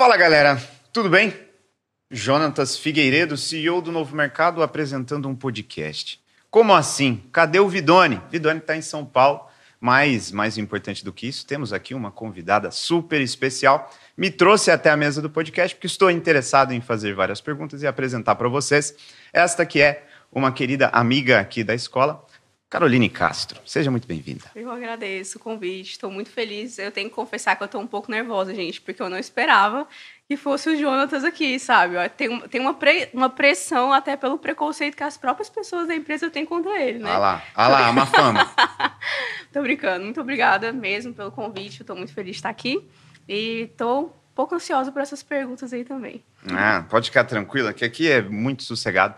Fala galera, tudo bem? Jonatas Figueiredo, CEO do Novo Mercado, apresentando um podcast. Como assim? Cadê o Vidone? Vidone está em São Paulo, mas mais importante do que isso, temos aqui uma convidada super especial. Me trouxe até a mesa do podcast porque estou interessado em fazer várias perguntas e apresentar para vocês esta que é uma querida amiga aqui da escola, Caroline Castro, seja muito bem-vinda. Eu agradeço o convite, estou muito feliz. Eu tenho que confessar que eu estou um pouco nervosa, gente, porque eu não esperava que fosse o Jonatas aqui, sabe? Tem, tem uma, pre, uma pressão até pelo preconceito que as próprias pessoas da empresa têm contra ele, né? Ah lá, ah lá, uma fama. tô brincando, muito obrigada mesmo pelo convite, estou muito feliz de estar aqui e estou um pouco ansiosa por essas perguntas aí também. Ah, pode ficar tranquila, que aqui é muito sossegado.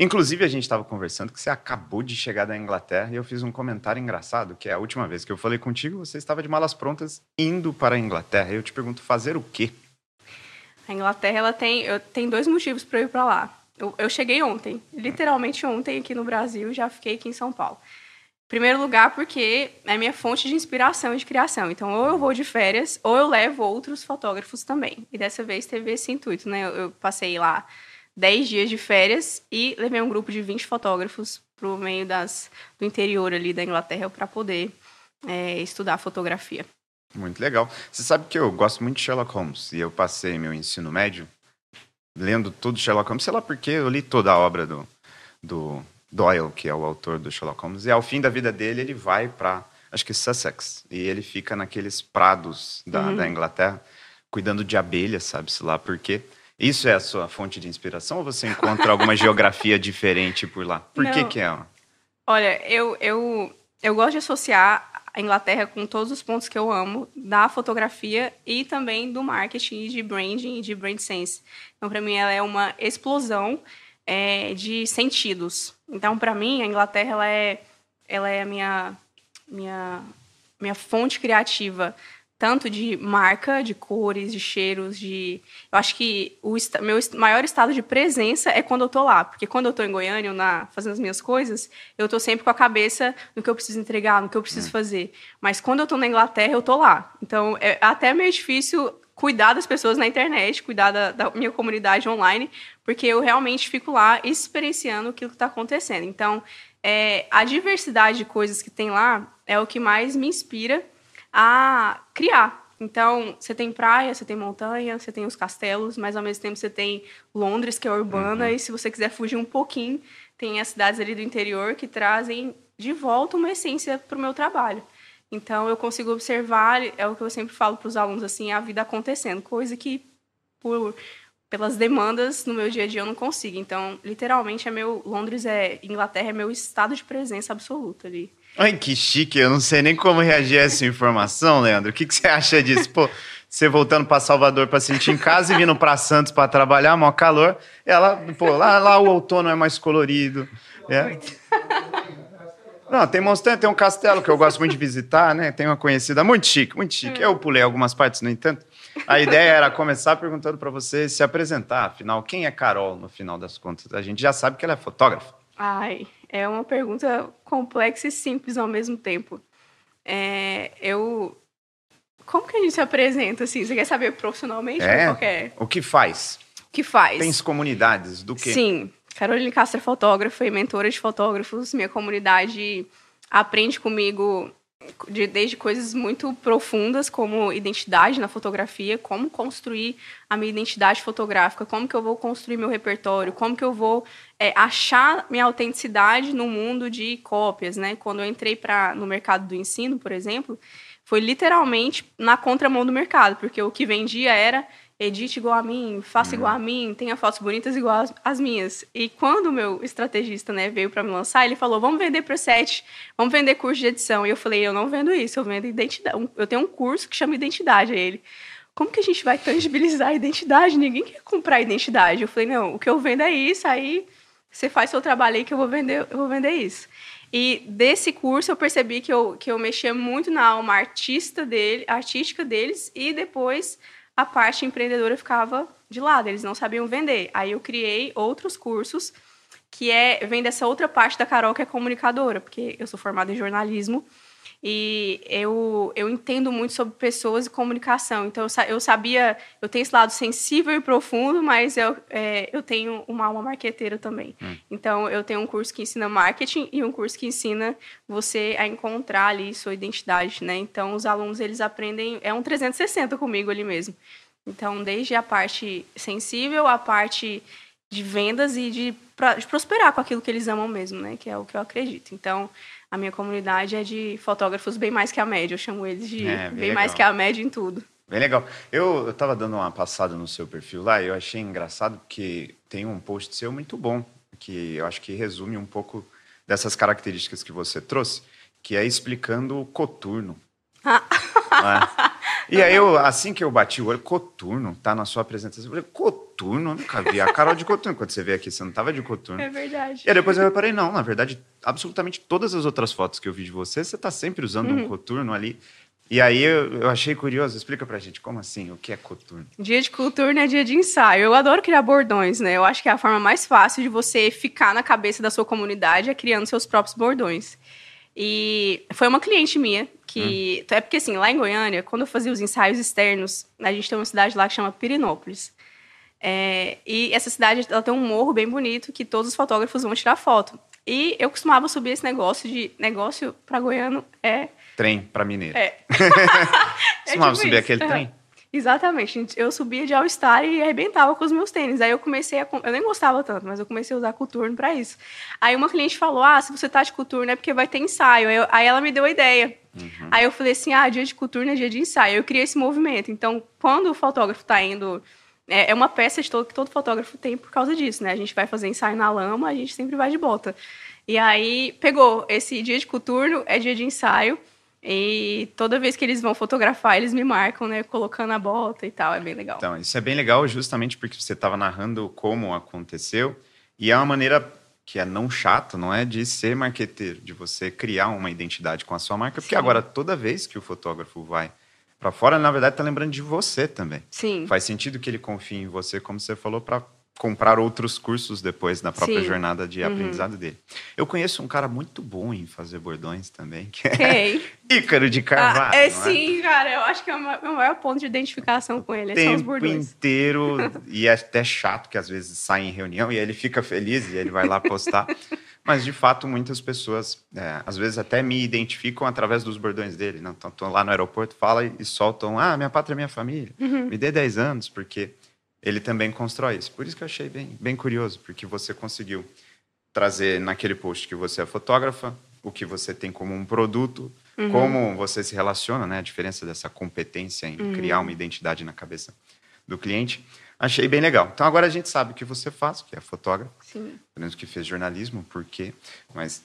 Inclusive, a gente estava conversando que você acabou de chegar da Inglaterra e eu fiz um comentário engraçado, que é a última vez que eu falei contigo, você estava de malas prontas indo para a Inglaterra. Eu te pergunto, fazer o quê? A Inglaterra, ela tem, eu, tem dois motivos para eu ir para lá. Eu, eu cheguei ontem, literalmente ontem aqui no Brasil, já fiquei aqui em São Paulo. Primeiro lugar, porque é minha fonte de inspiração e de criação. Então, ou eu vou de férias, ou eu levo outros fotógrafos também. E dessa vez teve esse intuito, né? Eu, eu passei lá 10 dias de férias e levei um grupo de 20 fotógrafos para o meio das, do interior ali da Inglaterra para poder é, estudar fotografia. Muito legal. Você sabe que eu gosto muito de Sherlock Holmes e eu passei meu ensino médio lendo tudo Sherlock Holmes, sei lá porque eu li toda a obra do, do Doyle, que é o autor do Sherlock Holmes, e ao fim da vida dele ele vai para, acho que Sussex, e ele fica naqueles prados da, uhum. da Inglaterra, cuidando de abelhas, sabe-se lá por quê. Isso é a sua fonte de inspiração ou você encontra alguma geografia diferente por lá? Por Não. que que é? Olha, eu, eu, eu gosto de associar a Inglaterra com todos os pontos que eu amo da fotografia e também do marketing, de branding e de brand sense. Então, para mim, ela é uma explosão é, de sentidos. Então, para mim, a Inglaterra ela é, ela é a minha, minha, minha fonte criativa tanto de marca, de cores, de cheiros, de. Eu acho que o meu maior estado de presença é quando eu tô lá. Porque quando eu tô em Goiânia, na, fazendo as minhas coisas, eu tô sempre com a cabeça no que eu preciso entregar, no que eu preciso é. fazer. Mas quando eu tô na Inglaterra, eu tô lá. Então é até meio difícil cuidar das pessoas na internet, cuidar da, da minha comunidade online, porque eu realmente fico lá experienciando aquilo que está acontecendo. Então, é, a diversidade de coisas que tem lá é o que mais me inspira a criar. Então, você tem praia, você tem montanha, você tem os castelos, mas ao mesmo tempo você tem Londres, que é urbana, uhum. e se você quiser fugir um pouquinho, tem as cidades ali do interior que trazem de volta uma essência para o meu trabalho. Então, eu consigo observar, é o que eu sempre falo para os alunos, assim, a vida acontecendo, coisa que por pelas demandas no meu dia a dia eu não consigo. Então, literalmente, é meu Londres é Inglaterra é meu estado de presença absoluta ali. Ai, que chique. Eu não sei nem como reagir a essa informação, Leandro. O que, que você acha disso? Pô, você voltando para Salvador para sentir em casa e vindo para Santos para trabalhar, maior calor. Ela, pô, lá, lá o outono é mais colorido. É. Não, tem montanha, tem um castelo que eu gosto muito de visitar, né? Tem uma conhecida muito chique, muito chique. Eu pulei algumas partes, no entanto. A ideia era começar perguntando para você se apresentar. Afinal, quem é Carol no final das contas? A gente já sabe que ela é fotógrafa. Ai, é uma pergunta complexa e simples ao mesmo tempo. É, eu. Como que a gente se apresenta assim? Você quer saber profissionalmente é? ou qualquer? O que faz? O que faz? Tem comunidades do quê? Sim. Carolina Castro é fotógrafa e mentora de fotógrafos. Minha comunidade aprende comigo de, desde coisas muito profundas como identidade na fotografia, como construir a minha identidade fotográfica, como que eu vou construir meu repertório, como que eu vou é, achar minha autenticidade no mundo de cópias, né? Quando eu entrei para no mercado do ensino, por exemplo, foi literalmente na contramão do mercado, porque o que vendia era edite igual a mim, faça igual a uhum. mim, tenha fotos bonitas igual as, as minhas. E quando o meu estrategista né, veio para me lançar, ele falou: vamos vender preset, vamos vender curso de edição. E eu falei: eu não vendo isso, eu vendo identidade. Eu tenho um curso que chama identidade a ele. Como que a gente vai tangibilizar a identidade? Ninguém quer comprar identidade. Eu falei: não, o que eu vendo é isso, aí você faz seu trabalho aí que eu vou vender, eu vou vender isso. E desse curso eu percebi que eu, que eu mexia muito na alma artista dele, artística deles e depois a parte empreendedora ficava de lado, eles não sabiam vender. Aí eu criei outros cursos que é vem dessa outra parte da Carol que é comunicadora, porque eu sou formada em jornalismo E eu, eu entendo muito sobre pessoas e comunicação. Então, eu sabia, eu tenho esse lado sensível e profundo, mas eu, é, eu tenho uma alma marqueteira também. Hum. Então, eu tenho um curso que ensina marketing e um curso que ensina você a encontrar ali sua identidade, né? Então, os alunos, eles aprendem, é um 360 comigo ali mesmo. Então, desde a parte sensível, a parte de vendas e de, de prosperar com aquilo que eles amam mesmo, né? Que é o que eu acredito. Então, a minha comunidade é de fotógrafos bem mais que a média. Eu chamo eles de é, bem, bem mais que a média em tudo. Bem legal. Eu estava dando uma passada no seu perfil lá e eu achei engraçado porque tem um post seu muito bom, que eu acho que resume um pouco dessas características que você trouxe, que é explicando o coturno. Ah. É. E aí, eu, assim que eu bati o olho, coturno, tá na sua apresentação. Eu falei, coturno? Eu nunca vi a Carol de coturno. Quando você veio aqui, você não tava de coturno. É verdade. E aí depois eu reparei, não, na verdade, absolutamente todas as outras fotos que eu vi de você, você tá sempre usando uhum. um coturno ali. E aí eu, eu, achei curioso, explica pra gente, como assim? O que é coturno? Dia de coturno é dia de ensaio. Eu adoro criar bordões, né? Eu acho que é a forma mais fácil de você ficar na cabeça da sua comunidade é criando seus próprios bordões. E foi uma cliente minha que. Hum. É porque, assim, lá em Goiânia, quando eu fazia os ensaios externos, a gente tem uma cidade lá que chama Pirinópolis. É, e essa cidade ela tem um morro bem bonito que todos os fotógrafos vão tirar foto. E eu costumava subir esse negócio de negócio para goiano é trem para mineiro. É. costumava é tipo subir isso. aquele trem. Exatamente. Eu subia de All-Star e arrebentava com os meus tênis. Aí eu comecei a. Eu nem gostava tanto, mas eu comecei a usar coturno para isso. Aí uma cliente falou: Ah, se você tá de coturno é porque vai ter ensaio. Aí, eu, aí ela me deu a ideia. Uhum. Aí eu falei assim: Ah, dia de coturno é dia de ensaio. Eu criei esse movimento. Então, quando o fotógrafo tá indo. É, é uma peça de todo, que todo fotógrafo tem por causa disso, né? A gente vai fazer ensaio na lama, a gente sempre vai de bota. E aí pegou esse dia de coturno, é dia de ensaio. E toda vez que eles vão fotografar, eles me marcam, né? Colocando a bota e tal. É bem legal. Então, isso é bem legal justamente porque você estava narrando como aconteceu. E é uma maneira que é não chata, não é de ser marqueteiro, de você criar uma identidade com a sua marca. Porque Sim. agora, toda vez que o fotógrafo vai para fora, na verdade, está lembrando de você também. Sim. Faz sentido que ele confie em você, como você falou, para comprar outros cursos depois na própria Sim. jornada de uhum. aprendizado dele. Eu conheço um cara muito bom em fazer bordões também, que é Ícaro de Carvalho. Ah, é, é, sim, cara, eu acho que é o maior ponto de identificação com ele, o são os bordões. inteiro, e é até chato que às vezes sai em reunião e ele fica feliz e ele vai lá postar. Mas, de fato, muitas pessoas, é, às vezes, até me identificam através dos bordões dele. Não, estão lá no aeroporto, fala e, e soltam, ah, minha pátria é minha família. Uhum. Me dê 10 anos, porque ele também constrói isso. Por isso que eu achei bem, bem curioso, porque você conseguiu trazer naquele post que você é fotógrafa, o que você tem como um produto, uhum. como você se relaciona, né? A diferença dessa competência em uhum. criar uma identidade na cabeça do cliente. Achei bem legal. Então agora a gente sabe o que você faz, que é fotógrafo. Sim. Sabemos que fez jornalismo, por quê? Mas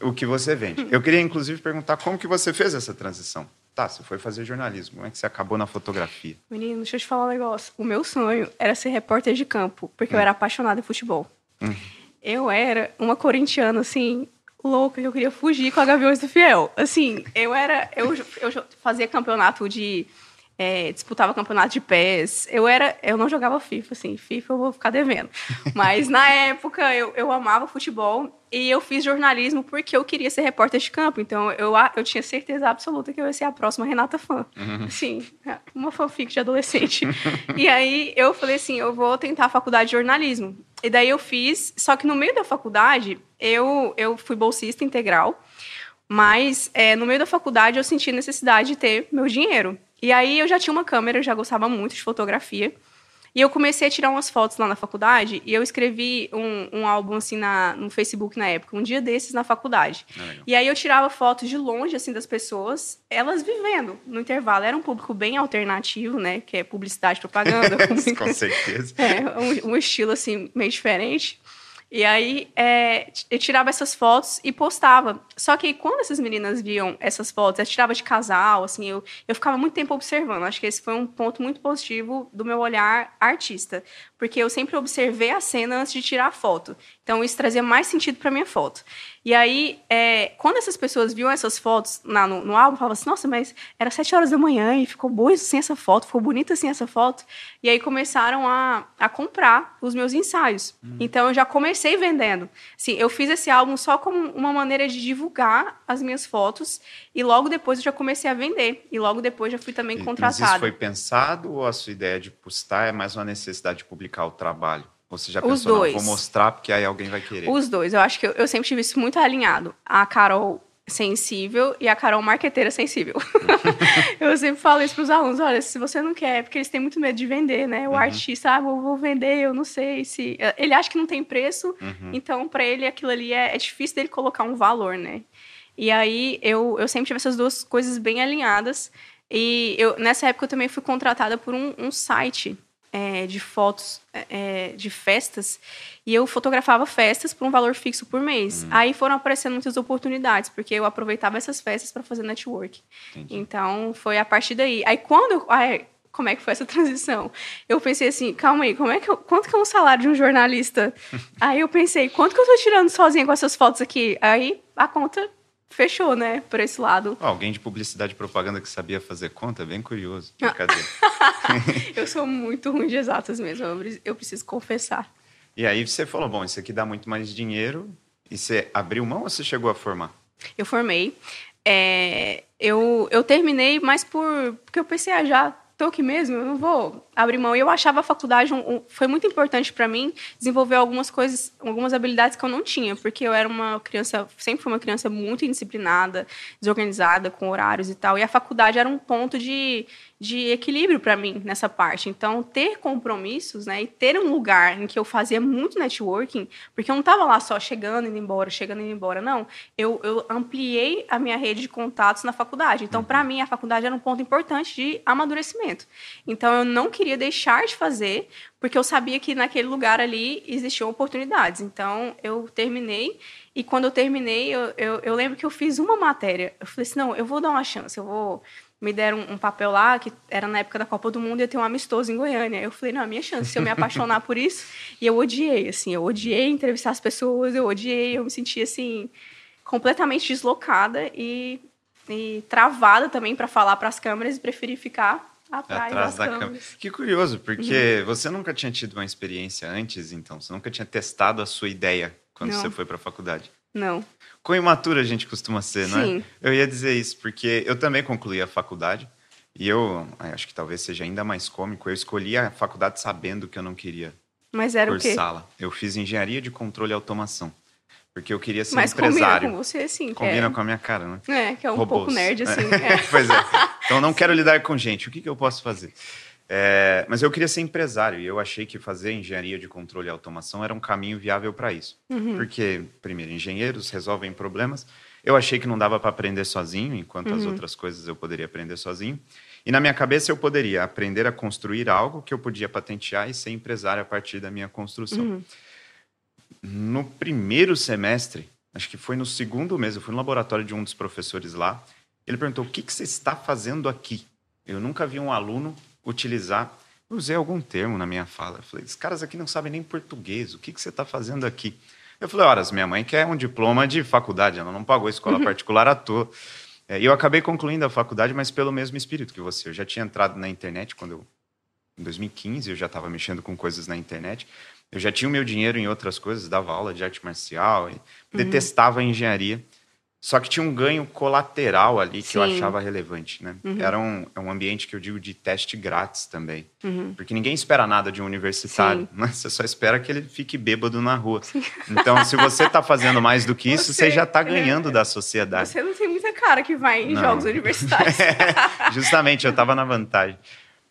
o que você vende. Eu queria inclusive perguntar como que você fez essa transição. Tá, você foi fazer jornalismo. Como é que você acabou na fotografia? Menino, deixa eu te falar um negócio. O meu sonho era ser repórter de campo, porque hum. eu era apaixonada em futebol. Hum. Eu era uma corintiana, assim, louca, que eu queria fugir com a Gaviões do Fiel. Assim, eu era. Eu, eu fazia campeonato de é, disputava campeonato de pés. Eu era, eu não jogava FIFA, assim, FIFA eu vou ficar devendo. Mas na época eu, eu amava futebol e eu fiz jornalismo porque eu queria ser repórter de campo. Então eu, eu tinha certeza absoluta que eu ia ser a próxima Renata Fã. Uhum. Sim, uma fanfic de adolescente. e aí eu falei assim, eu vou tentar a faculdade de jornalismo. E daí eu fiz, só que no meio da faculdade eu, eu fui bolsista integral. Mas é, no meio da faculdade eu senti necessidade de ter meu dinheiro. E aí eu já tinha uma câmera, já gostava muito de fotografia. E eu comecei a tirar umas fotos lá na faculdade e eu escrevi um, um álbum assim na, no Facebook na época, um dia desses na faculdade. Ah, e aí eu tirava fotos de longe assim das pessoas, elas vivendo no intervalo. Era um público bem alternativo, né? Que é publicidade propaganda. com certeza. É, um, um estilo assim meio diferente. E aí é, eu tirava essas fotos e postava. Só que quando essas meninas viam essas fotos, eu tirava de casal, assim, eu, eu ficava muito tempo observando. Acho que esse foi um ponto muito positivo do meu olhar artista. Porque eu sempre observei a cena antes de tirar a foto. Então isso trazia mais sentido para minha foto. E aí, é, quando essas pessoas viam essas fotos na, no, no, álbum, falavam assim, nossa, mas era sete horas da manhã e ficou boa sem essa foto, ficou bonita assim essa foto. E aí começaram a, a comprar os meus ensaios. Hum. Então eu já comecei vendendo. Assim, eu fiz esse álbum só como uma maneira de divulgar as minhas fotos e logo depois eu já comecei a vender. E logo depois já fui também contratada. Mas isso foi pensado ou a sua ideia de postar é mais uma necessidade de publicar o trabalho? Ou você já Os pensou, dois. não, vou mostrar porque aí alguém vai querer? Os dois. Eu acho que eu, eu sempre tive isso muito alinhado. A Carol sensível e a Carol marqueteira sensível. eu sempre falo isso para os alunos, olha, se você não quer, porque eles têm muito medo de vender, né? O Uhum. artista, ah, vou, vou vender, eu não sei se... Ele acha que não tem preço, Uhum. então para ele aquilo ali é, é difícil dele colocar um valor, né? E aí eu, eu sempre tive essas duas coisas bem alinhadas e eu, nessa época eu também fui contratada por um, um site é, de fotos é, de festas e eu fotografava festas por um valor fixo por mês. Hum. Aí foram aparecendo muitas oportunidades, porque eu aproveitava essas festas para fazer network. Entendi. Então foi a partir daí. Aí quando eu. Ai, como é que foi essa transição? Eu pensei assim, calma aí, como é que eu- quanto que é um salário de um jornalista? aí eu pensei, quanto que eu tô tirando sozinha com essas fotos aqui? Aí a conta fechou, né, por esse lado. Ó, alguém de publicidade e propaganda que sabia fazer conta, bem curioso. Ah. Brincadeira. Eu sou muito ruim de exatas mesmo, eu preciso confessar. e aí você falou, bom, isso aqui dá muito mais dinheiro. E você abriu mão ou você chegou a formar? Eu formei. É, eu, eu terminei, mas por porque eu pensei, ah, já tô aqui mesmo, eu não vou abrir mão. E eu achava a faculdade um- um- foi muito importante para mim desenvolver algumas coisas, algumas habilidades que eu não tinha, porque eu era uma criança, sempre fui uma criança muito indisciplinada, desorganizada com horários e tal. E a faculdade era um ponto de, de equilíbrio para mim nessa parte. Então, ter compromissos, né, e ter um lugar em que eu fazia muito networking, porque eu não estava lá só chegando e indo embora, chegando e indo embora, não. Eu, eu ampliei a minha rede de contatos na faculdade. Então, para mim, a faculdade era um ponto importante de amadurecimento. Então, eu não queria deixar de fazer, porque eu sabia que naquele lugar ali existiam oportunidades. Então, eu terminei. E quando eu terminei, eu, eu, eu lembro que eu fiz uma matéria. Eu falei assim: não, eu vou dar uma chance, eu vou. Me deram um, papel lá, que era na época da Copa do Mundo, e ia ter um amistoso em Goiânia. Eu falei: não, a minha chance, se eu me apaixonar por isso. E eu odiei, assim, eu odiei entrevistar as pessoas, eu odiei, eu me sentia, assim, completamente deslocada e, e travada também para falar para as câmeras e preferi ficar atrás, Atrás das da câmeras. câmera. Que curioso, porque Uhum. você nunca tinha tido uma experiência antes, então. Você nunca tinha testado a sua ideia quando Não. você foi para a faculdade. Não. Com imatura a gente costuma ser, não é? Eu ia dizer isso, porque eu também concluí a faculdade. E eu acho que talvez seja ainda mais cômico. Eu escolhi a faculdade sabendo que eu não queria Mas era o quê? cursá-la. Eu fiz engenharia de controle e automação. Porque eu queria ser Mas combina empresário. com você, sim. Combina é, com a minha cara, né? É, que é um Robôs. pouco nerd, assim. É. pois é. Então não quero lidar com gente. O que, que eu posso fazer? É, mas eu queria ser empresário e eu achei que fazer engenharia de controle e automação era um caminho viável para isso. Uhum. Porque, primeiro, engenheiros resolvem problemas. Eu achei que não dava para aprender sozinho, enquanto as Uhum. outras coisas eu poderia aprender sozinho. E na minha cabeça eu poderia aprender a construir algo que eu podia patentear e ser empresário a partir da minha construção. Uhum. No primeiro semestre, acho que foi no segundo mês, eu fui no laboratório de um dos professores lá. Ele perguntou: o que, que você está fazendo aqui? Eu nunca vi um aluno utilizar. Eu usei algum termo na minha fala. Eu falei: esses caras aqui não sabem nem português, o que, que você está fazendo aqui? Eu falei: horas, minha mãe quer um diploma de faculdade, ela não pagou escola particular à toa. É, E eu acabei concluindo a faculdade, mas pelo mesmo espírito que você. Eu já tinha entrado na internet quando eu. Em 2015, eu já estava mexendo com coisas na internet. Eu já tinha o meu dinheiro em outras coisas, dava aula de arte marcial, e detestava a engenharia. Só que tinha um ganho colateral ali que eu Sim. achava relevante, né? Era um, é um ambiente que eu digo de teste grátis também. Uhum. Porque ninguém espera nada de um universitário, Sim. né? Você só espera que ele fique bêbado na rua. Então, se você está fazendo mais do que isso, você, Você- já está é. ganhando da sociedade. Você não tem muita cara que vai em Não. jogos universitários. Justamente, eu estava na vantagem.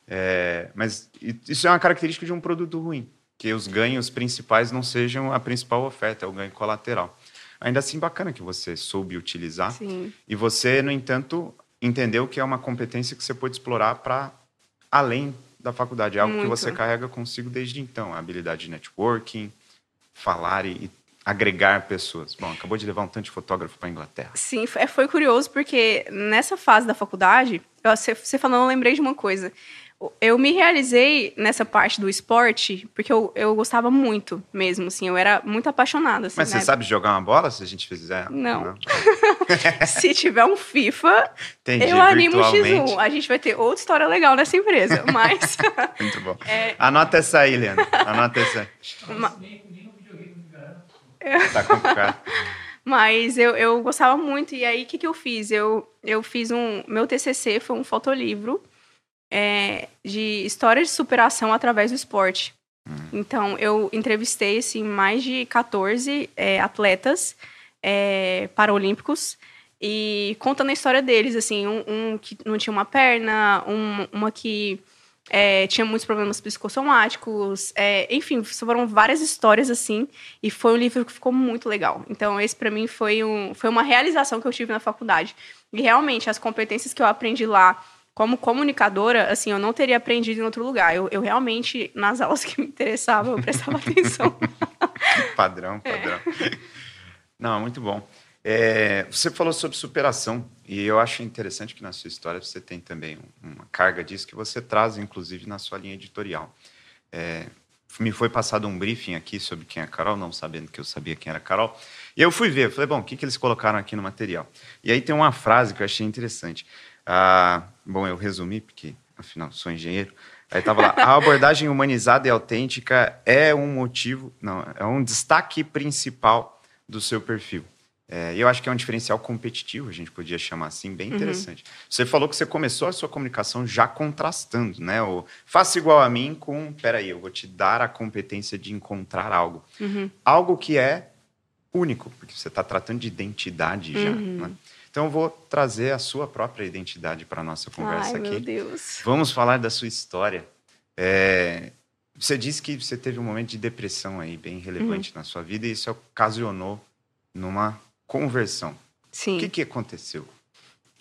É, mas isso é uma característica de um produto ruim, que os ganhos principais não sejam a principal oferta, é o ganho colateral. Ainda assim, bacana que você soube utilizar Sim. e você, no entanto, entendeu que é uma competência que você pode explorar para além da faculdade. É algo que Muito. você carrega consigo desde então. A habilidade de networking, falar e, agregar pessoas. Bom, acabou de levar um tanto de fotógrafo para Inglaterra. Sim, foi foi curioso porque nessa fase da faculdade, você falando, eu lembrei de uma coisa. Eu me realizei nessa parte do esporte porque eu, eu gostava muito mesmo, assim, eu era muito apaixonada. Assim, Mas você né? sabe jogar uma bola se a gente fizer? Não. Se tiver um FIFA, Entendi, eu animo o virtualmente. X1. A gente vai ter outra história legal nessa empresa, mas... Muito bom. É. Anota essa aí, Leandro. Anota essa aí. Ma- Nem, nem no videogame não me garanto. Tá complicado. Mas eu, eu gostava muito. E aí, o que, que eu fiz? Eu, eu fiz um. Meu TCC foi um fotolivro é, de história de superação através do esporte. Hum. Então, eu entrevistei assim, mais de 14 é, atletas é, paralímpicos e contando a história deles, assim, um, um que não tinha uma perna, um, uma que é, tinha muitos problemas psicossomáticos, é, enfim, foram várias histórias assim, e foi um livro que ficou muito legal. Então, esse para mim foi, um, foi uma realização que eu tive na faculdade. E realmente, as competências que eu aprendi lá como comunicadora, assim, eu não teria aprendido em outro lugar. Eu, eu realmente, nas aulas que me interessavam, eu prestava atenção. padrão, padrão. É. Não, muito bom. É, você falou sobre superação e eu acho interessante que na sua história você tem também uma carga disso que você traz, inclusive, na sua linha editorial. É, me foi passado um briefing aqui sobre quem é a Carol, não sabendo que eu sabia quem era a Carol. E eu fui ver, falei, bom, o que, que eles colocaram aqui no material? E aí tem uma frase que eu achei interessante. Ah, bom, eu resumi, porque afinal sou engenheiro. Aí estava lá, a abordagem humanizada e autêntica é um motivo, não, é um destaque principal do seu perfil. É, eu acho que é um diferencial competitivo, a gente podia chamar assim, bem uhum. interessante. Uhum. Você falou que você começou a sua comunicação já contrastando, né? O faça igual a mim com, peraí, eu vou te dar a competência de encontrar algo. Uhum. Algo que é único, porque você está tratando de identidade já, uhum. né? Então eu vou trazer a sua própria identidade para a nossa conversa Ai, aqui. Meu Deus. Vamos falar da sua história. É, você disse que você teve um momento de depressão aí bem relevante uhum. na sua vida e isso ocasionou numa conversão. Sim. O que, que aconteceu?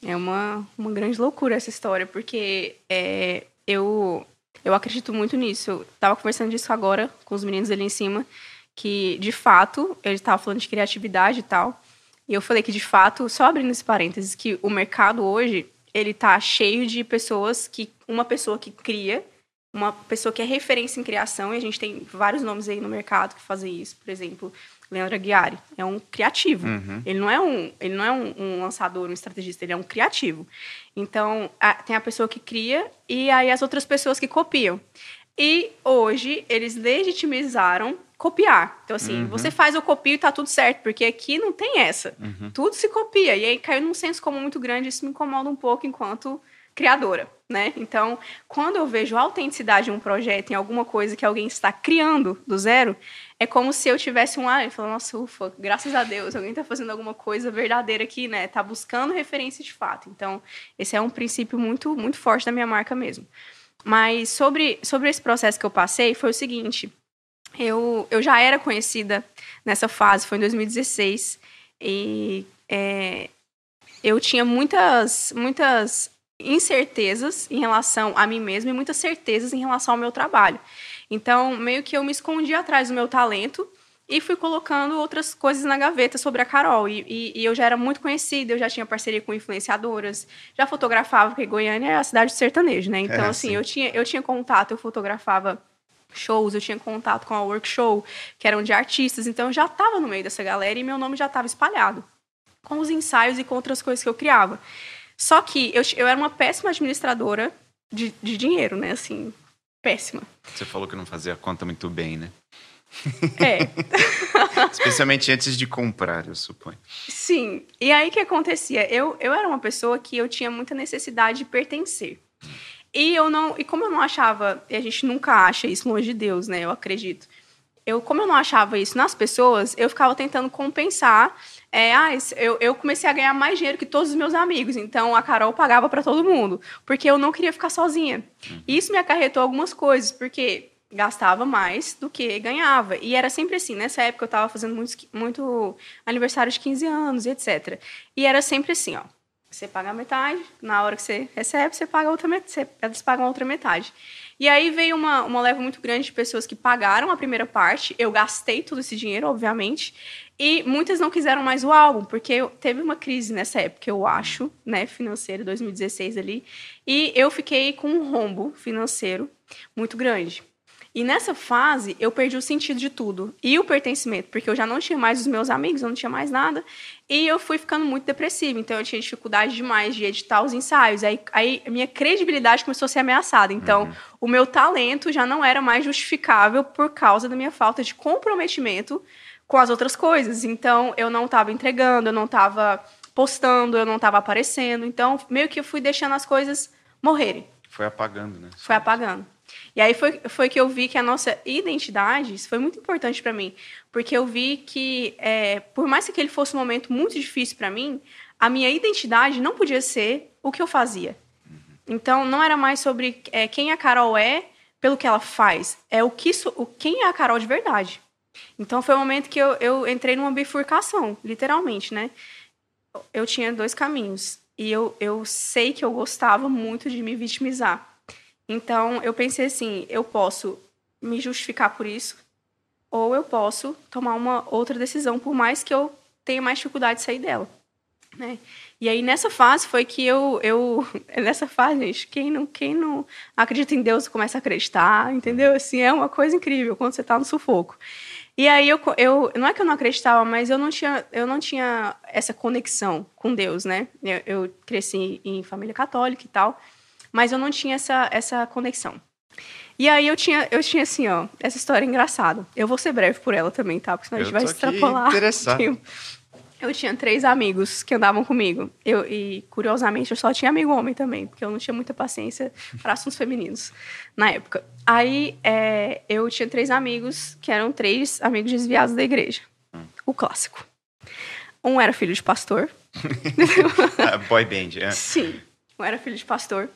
É uma, uma grande loucura essa história, porque é, eu, eu acredito muito nisso. Eu estava conversando disso agora com os meninos ali em cima, que de fato, ele estava falando de criatividade e tal. E eu falei que de fato, só abrindo esse parênteses, que o mercado hoje, ele tá cheio de pessoas que. Uma pessoa que cria, uma pessoa que é referência em criação, e a gente tem vários nomes aí no mercado que fazem isso. Por exemplo, Leandro Aguiari é um criativo. Uhum. Ele não é, um, ele não é um, um, lançador, um estrategista, ele é um criativo. Então, a, tem a pessoa que cria e aí as outras pessoas que copiam. E hoje eles legitimizaram copiar. Então, assim, uhum. você faz o copio e tá tudo certo, porque aqui não tem essa. Uhum. Tudo se copia. E aí caiu num senso comum muito grande, isso me incomoda um pouco enquanto criadora, né? Então, quando eu vejo a autenticidade em um projeto, em alguma coisa que alguém está criando do zero, é como se eu tivesse um ar e falar, nossa, ufa, graças a Deus, alguém está fazendo alguma coisa verdadeira aqui, né? Tá buscando referência de fato. Então, esse é um princípio muito, muito forte da minha marca mesmo. Mas sobre, sobre esse processo que eu passei, foi o seguinte: eu, eu já era conhecida nessa fase, foi em 2016, e é, eu tinha muitas, muitas incertezas em relação a mim mesma e muitas certezas em relação ao meu trabalho. Então, meio que eu me escondi atrás do meu talento e fui colocando outras coisas na gaveta sobre a Carol. E, e, e, eu já era muito conhecida, eu já tinha parceria com influenciadoras, já fotografava, porque Goiânia é a cidade de sertanejo, né? Então, é, assim, eu tinha, eu tinha contato, eu fotografava shows, eu tinha contato com a workshop, que eram de artistas, então eu já estava no meio dessa galera e meu nome já estava espalhado, com os ensaios e com outras coisas que eu criava. Só que eu, eu era uma péssima administradora de, de dinheiro, né? Assim, péssima. Você falou que não fazia conta muito bem, né? É. Especialmente antes de comprar, eu suponho. Sim. E aí o que acontecia? Eu, eu era uma pessoa que eu tinha muita necessidade de pertencer. E eu não, e como eu não achava, e a gente nunca acha isso longe de Deus, né? Eu acredito. Eu, como eu não achava isso nas pessoas, eu ficava tentando compensar é, ah, eu, eu comecei a ganhar mais dinheiro que todos os meus amigos, então a Carol pagava para todo mundo, porque eu não queria ficar sozinha. Uhum. Isso me acarretou algumas coisas, porque gastava mais do que ganhava. E era sempre assim. Nessa época eu estava fazendo muito, muito aniversário de 15 anos e etc. E era sempre assim, ó. Você paga a metade, na hora que você recebe, você paga outra metade, eles pagam a outra metade. E aí veio uma, uma leva muito grande de pessoas que pagaram a primeira parte. Eu gastei todo esse dinheiro, obviamente. E muitas não quiseram mais o álbum, porque teve uma crise nessa época, eu acho, né, financeira, 2016 ali. E eu fiquei com um rombo financeiro muito grande. E nessa fase, eu perdi o sentido de tudo. E o pertencimento, porque eu já não tinha mais os meus amigos, eu não tinha mais nada. E eu fui ficando muito depressiva. Então, eu tinha dificuldade demais de editar os ensaios. Aí, aí a minha credibilidade começou a ser ameaçada. Então, uhum. o meu talento já não era mais justificável por causa da minha falta de comprometimento com as outras coisas. Então, eu não estava entregando, eu não estava postando, eu não estava aparecendo. Então, meio que eu fui deixando as coisas morrerem. Foi apagando, né? Foi apagando. E aí foi, foi que eu vi que a nossa identidade isso foi muito importante para mim. Porque eu vi que, é, por mais que aquele fosse um momento muito difícil para mim, a minha identidade não podia ser o que eu fazia. Então, não era mais sobre é, quem a Carol é pelo que ela faz, é o que o, quem é a Carol de verdade. Então, foi o um momento que eu, eu entrei numa bifurcação, literalmente, né? Eu tinha dois caminhos. E eu, eu sei que eu gostava muito de me vitimizar. Então, eu pensei assim: eu posso me justificar por isso, ou eu posso tomar uma outra decisão, por mais que eu tenha mais dificuldade de sair dela. Né? E aí, nessa fase, foi que eu. eu nessa fase, gente, quem não, quem não acredita em Deus começa a acreditar, entendeu? Assim, é uma coisa incrível quando você está no sufoco. E aí, eu, eu, não é que eu não acreditava, mas eu não tinha, eu não tinha essa conexão com Deus, né? Eu, eu cresci em família católica e tal mas eu não tinha essa, essa conexão. E aí eu tinha, eu tinha assim, ó, essa história engraçada. Eu vou ser breve por ela também, tá? Porque senão a gente vai extrapolar. Interessado. Eu tinha três amigos que andavam comigo. Eu, e, curiosamente, eu só tinha amigo homem também, porque eu não tinha muita paciência para assuntos femininos na época. Aí é, eu tinha três amigos que eram três amigos desviados da igreja. O clássico. Um era filho de pastor. Boy band, é? Sim. Um era filho de pastor.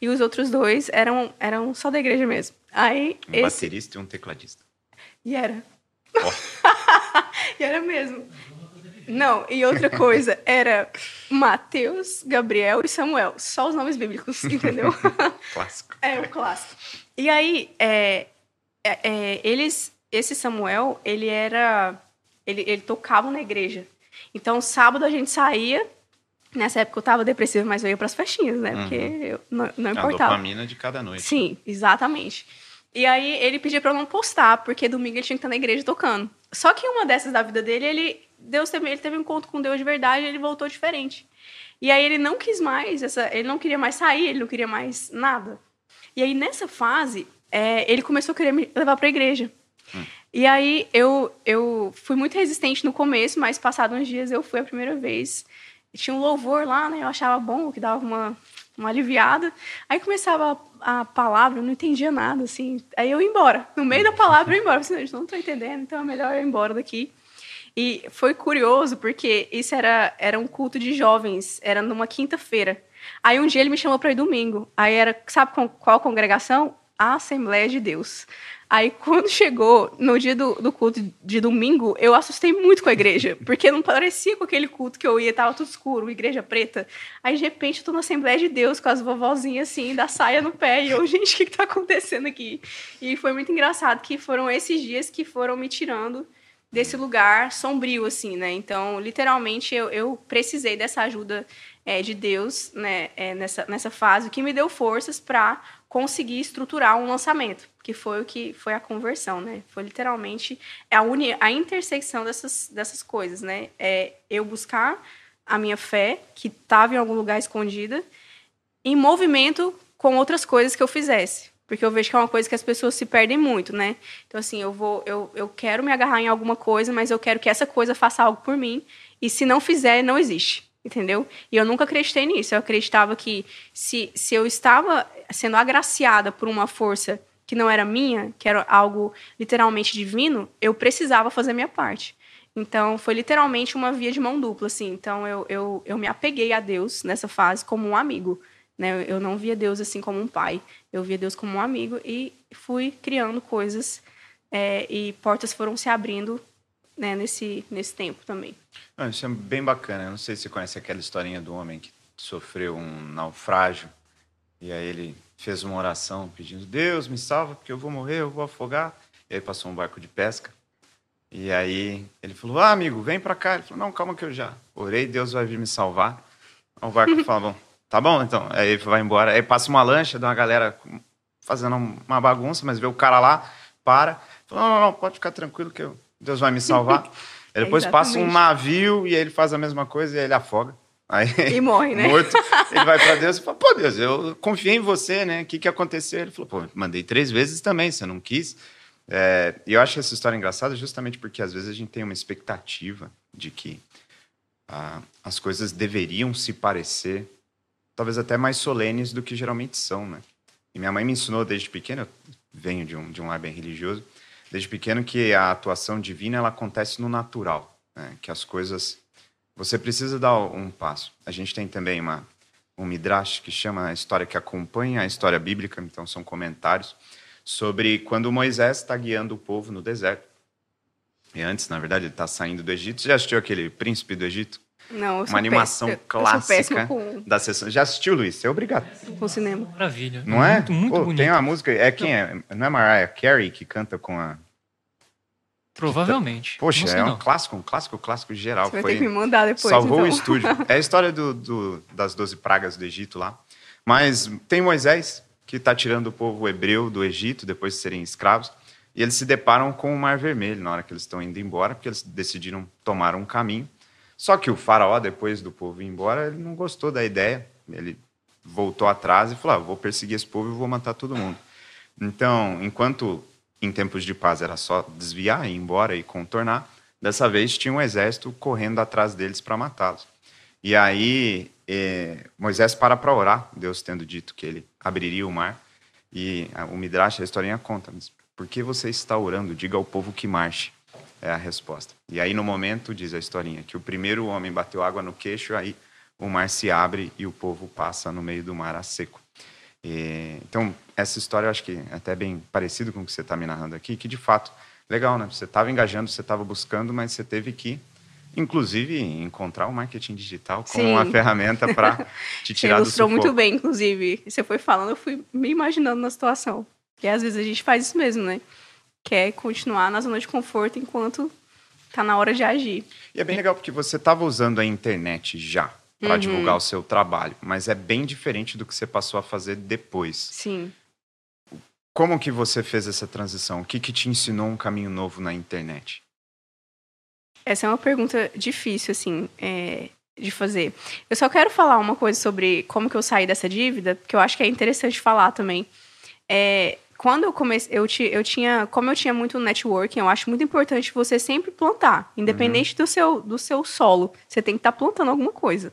E os outros dois eram, eram só da igreja mesmo. Aí, um esse... baterista e um tecladista. E era. Oh. e era mesmo. Não, e outra coisa, era Mateus, Gabriel e Samuel. Só os nomes bíblicos, entendeu? clássico. É, o clássico. E aí, é, é, é, eles, esse Samuel, ele era. Ele, ele tocava na igreja. Então, sábado a gente saía Nessa época eu tava depressiva, mas eu ia pras festinhas, né? Porque uhum. eu não, não importava. A dopamina de cada noite. Sim, exatamente. E aí ele pedia pra eu não postar, porque domingo ele tinha que estar na igreja tocando. Só que uma dessas da vida dele, ele, Deus teve, ele teve um encontro com Deus de verdade e ele voltou diferente. E aí ele não quis mais, essa, ele não queria mais sair, ele não queria mais nada. E aí nessa fase, é, ele começou a querer me levar pra igreja. Hum. E aí eu, eu fui muito resistente no começo, mas passados uns dias eu fui a primeira vez tinha um louvor lá, né? Eu achava bom, que dava uma, uma aliviada. Aí começava a, a palavra, eu não entendia nada, assim. Aí eu ia embora. No meio da palavra, eu ia embora. Eu falei, não estou entendendo, então é melhor eu ir embora daqui. E foi curioso, porque isso era, era um culto de jovens, era numa quinta-feira. Aí um dia ele me chamou para ir domingo. Aí era, sabe qual congregação? A Assembleia de Deus. Aí, quando chegou no dia do, do, culto de domingo, eu assustei muito com a igreja, porque não parecia com aquele culto que eu ia, tava tudo escuro, igreja preta. Aí, de repente, eu tô na Assembleia de Deus com as vovozinhas assim, da saia no pé, e eu, gente, o que, que tá acontecendo aqui? E foi muito engraçado que foram esses dias que foram me tirando desse lugar sombrio, assim, né? Então, literalmente, eu, eu precisei dessa ajuda é, de Deus né, é, nessa, nessa fase, que me deu forças para conseguir estruturar um lançamento, que foi o que foi a conversão, né? Foi literalmente a, uni, a intersecção dessas, dessas coisas, né? É eu buscar a minha fé, que estava em algum lugar escondida, em movimento com outras coisas que eu fizesse. Porque eu vejo que é uma coisa que as pessoas se perdem muito, né? Então, assim, eu vou, eu, eu quero me agarrar em alguma coisa, mas eu quero que essa coisa faça algo por mim. E se não fizer, não existe entendeu? E eu nunca acreditei nisso. Eu acreditava que se, se eu estava sendo agraciada por uma força que não era minha, que era algo literalmente divino, eu precisava fazer minha parte. Então, foi literalmente uma via de mão dupla, assim. Então, eu, eu, eu me apeguei a Deus nessa fase como um amigo. Né? Eu não via Deus assim como um pai. Eu via Deus como um amigo e fui criando coisas é, e portas foram se abrindo né, nesse, nesse tempo também. Não, isso é bem bacana. Eu não sei se você conhece aquela historinha do homem que sofreu um naufrágio e aí ele fez uma oração pedindo: Deus, me salva, porque eu vou morrer, eu vou afogar. E aí passou um barco de pesca. E aí ele falou: Ah, amigo, vem para cá. Ele falou: Não, calma que eu já orei, Deus vai vir me salvar. Aí o barco falou: tá bom então. Aí ele vai embora. Aí passa uma lancha de uma galera fazendo uma bagunça, mas vê o cara lá, para. Falou: Não, não, não, pode ficar tranquilo que eu Deus vai me salvar. Aí depois é passa um navio e ele faz a mesma coisa e ele afoga. Aí, e morre, né? Morto. Ele vai para Deus e fala: Pô, Deus, eu confiei em você, né? O que, que aconteceu? Ele falou: Pô, mandei três vezes também, você não quis. É, e eu acho essa história engraçada justamente porque às vezes a gente tem uma expectativa de que ah, as coisas deveriam se parecer, talvez até mais solenes do que geralmente são, né? E minha mãe me ensinou desde pequeno, eu venho de um, de um lar bem religioso, desde pequeno que a atuação divina ela acontece no natural, né? que as coisas você precisa dar um passo. A gente tem também uma um midrash que chama a história que acompanha a história bíblica, então são comentários sobre quando Moisés está guiando o povo no deserto. E antes, na verdade, ele está saindo do Egito. Você já assistiu aquele Príncipe do Egito? Não, eu Uma animação péssima. clássica com, da sessão. Já assistiu, Luiz? Você é obrigado. com o cinema. Maravilha. Não é? Muito, muito Pô, bonito. Tem uma música. É quem é? Não é Mariah Carey que canta com a. Provavelmente. Poxa, é um não. clássico, um clássico, clássico geral. Você vai Foi... ter que me mandar depois. Salvou então. o estúdio. É a história do, do- das 12 pragas do Egito lá. Mas tem Moisés, que está tirando o povo hebreu do Egito, depois de serem escravos, e eles se deparam com o Mar Vermelho na hora que eles estão indo embora, porque eles decidiram tomar um caminho. Só que o faraó, depois do povo ir embora, ele não gostou da ideia. Ele voltou atrás e falou: ah, vou perseguir esse povo e vou matar todo mundo. Então, enquanto em tempos de paz era só desviar, ir embora e contornar, dessa vez tinha um exército correndo atrás deles para matá-los. E aí eh, Moisés para para orar, Deus tendo dito que ele abriria o mar. E a- o Midrash, a historinha conta, mas por que você está orando? Diga ao povo que marche. É a resposta. E aí no momento, diz a historinha, que o primeiro homem bateu água no queixo, aí o mar se abre e o povo passa no meio do mar a seco. E, então, essa história eu acho que é até bem parecido com o que você está me narrando aqui, que de fato, legal, né? Você estava engajando, você estava buscando, mas você teve que, inclusive, encontrar o marketing digital como Sim. uma ferramenta para te Você tirar do ilustrou sufoco. muito bem, inclusive. Você foi falando, eu fui me imaginando na situação. Porque às vezes a gente faz isso mesmo, né? Quer continuar na zona de conforto enquanto tá na hora de agir. E é bem legal porque você estava usando a internet já para Uhum. divulgar o seu trabalho, mas é bem diferente do que você passou a fazer depois. Sim. Como que você fez essa transição? O que, que te ensinou um caminho novo na internet? Essa é uma pergunta difícil, assim, é, de fazer. Eu só quero falar uma coisa sobre como que eu saí dessa dívida, que eu acho que é interessante falar também. É, quando eu comecei, eu, ti- eu tinha, como eu tinha muito networking, eu acho muito importante você sempre plantar, independente do, seu, do seu solo. Você tem que estar plantando alguma coisa.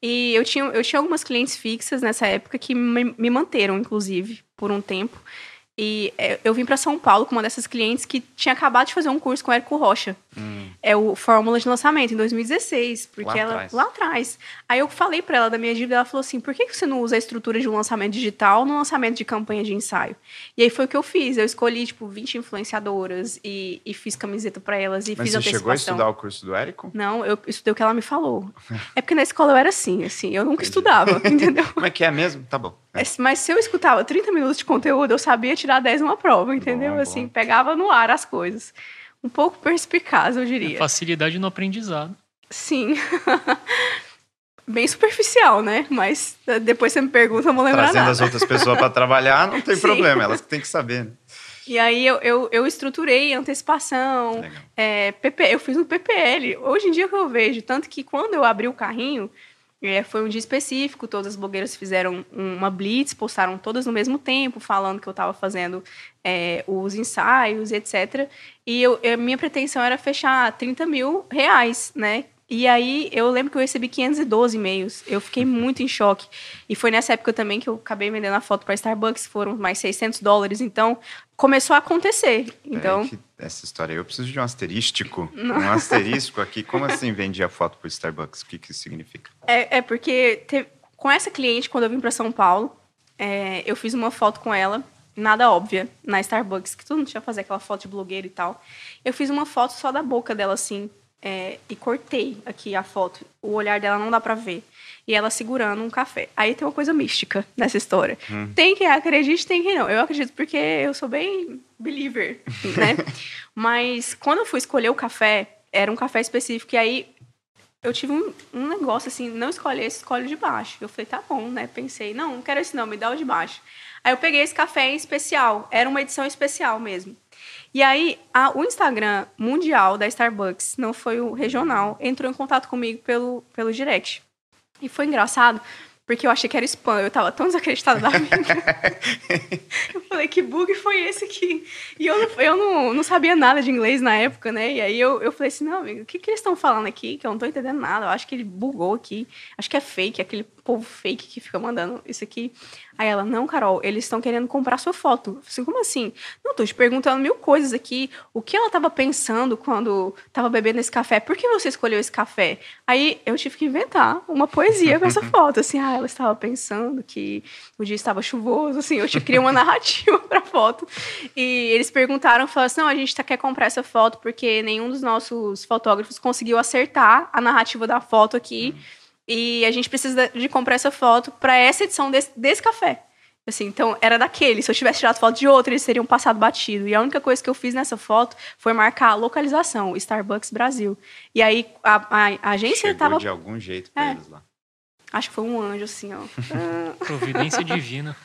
E eu tinha, eu tinha algumas clientes fixas nessa época que me, me manteram, inclusive, por um tempo. E é, eu vim para São Paulo com uma dessas clientes que tinha acabado de fazer um curso com o Érico Rocha. É o Fórmula de Lançamento, em 2016. Porque Lá ela. atrás. Lá atrás. Aí eu falei para ela da minha dívida, ela falou assim: por que você não usa a estrutura de um lançamento digital no lançamento de campanha de ensaio? E aí foi o que eu fiz. Eu escolhi, tipo, 20 influenciadoras e, e fiz camiseta para elas e Mas fiz você antecipação. chegou a estudar o curso do Érico? Não, eu estudei o que ela me falou. É porque na escola eu era assim, assim, eu nunca estudava, entendeu? Como é que é mesmo? Tá bom. É. É, Mas se eu escutava 30 minutos de conteúdo, eu sabia tirar 10 numa prova, entendeu? Bom, assim, bom. pegava no ar as coisas. Um pouco perspicaz, eu É diria. facilidade no aprendizado. Sim. Bem superficial, né? Mas eh, depois você me pergunta, eu vou lembrar Trazendo nada. as outras pessoas para trabalhar, não tem Sim. problema, elas têm que saber. né? E aí eu, eu, eu estruturei antecipação, é, PP, eu fiz um PPL. Hoje em dia que eu vejo, tanto que quando eu abri o carrinho, é, foi um dia específico, todas as blogueiras fizeram uma blitz, postaram todas no mesmo tempo, falando que eu estava fazendo é, os ensaios, etc. E eu, a minha pretensão era fechar 30 mil reais, né? E aí eu lembro que eu recebi 512 e-mails. Eu fiquei muito em choque. E foi nessa época também que eu acabei vendendo a foto para Starbucks, foram mais 600 dólares. Então começou a acontecer. Então que essa história eu preciso de um asterístico. Um asterisco aqui. Como assim vendia foto pro Starbucks? O que, que isso significa? É, é porque teve- com essa cliente, quando eu vim para São Paulo, é, eu fiz uma foto com ela, nada óbvia, na Starbucks, que todo mundo tinha fazer aquela foto de blogueira e tal. Eu fiz uma foto só da boca dela, assim, é, e cortei aqui a foto. O olhar dela não dá pra ver. E ela segurando um café. Aí tem uma coisa mística nessa história. Tem quem acredite, tem quem não. Eu acredito porque eu sou bem believer, né? Mas quando eu fui escolher o café, era um café específico. E aí eu tive um, um negócio assim, não escolhe esse, escolhe o de baixo. Eu falei, tá bom, né? Pensei, não, não quero esse não, me dá o de baixo. Aí eu peguei esse café em especial, era uma edição especial mesmo. E aí, a- o Instagram mundial da Starbucks, não foi o regional, entrou em contato comigo pelo, pelo direct. E foi engraçado, porque eu achei que era spam. Eu tava tão desacreditada da vida. eu falei, que bug foi esse aqui? E eu, não, eu não, não sabia nada de inglês na época, né? E aí eu, eu falei assim, não, amigo, o que, que eles estão falando aqui? Que eu não tô entendendo nada. Eu acho que ele bugou aqui. Acho que é fake, aquele povo fake que fica mandando isso aqui. Aí ela, não, Carol, eles estão querendo comprar sua foto. Assim, como assim? Não, tô te perguntando mil coisas aqui. O que ela tava pensando quando tava bebendo esse café? Por que você escolheu esse café? Aí eu tive que inventar uma poesia com essa foto. Assim, ah, ela estava pensando que o dia estava chuvoso. Assim, eu tive que criar uma narrativa pra foto. E eles perguntaram, falaram assim, não, a gente tá, quer comprar essa foto porque nenhum dos nossos fotógrafos conseguiu acertar a narrativa da foto aqui. Hum e a gente precisa de comprar essa foto para essa edição desse, desse café. Assim, então, era daquele. Se eu tivesse tirado foto de outro, eles teriam passado batido. E a única coisa que eu fiz nessa foto foi marcar a localização, Starbucks Brasil. E aí, a, a, a agência estava... de algum jeito pra é. eles lá. Acho que foi um anjo, assim, ó. Providência divina.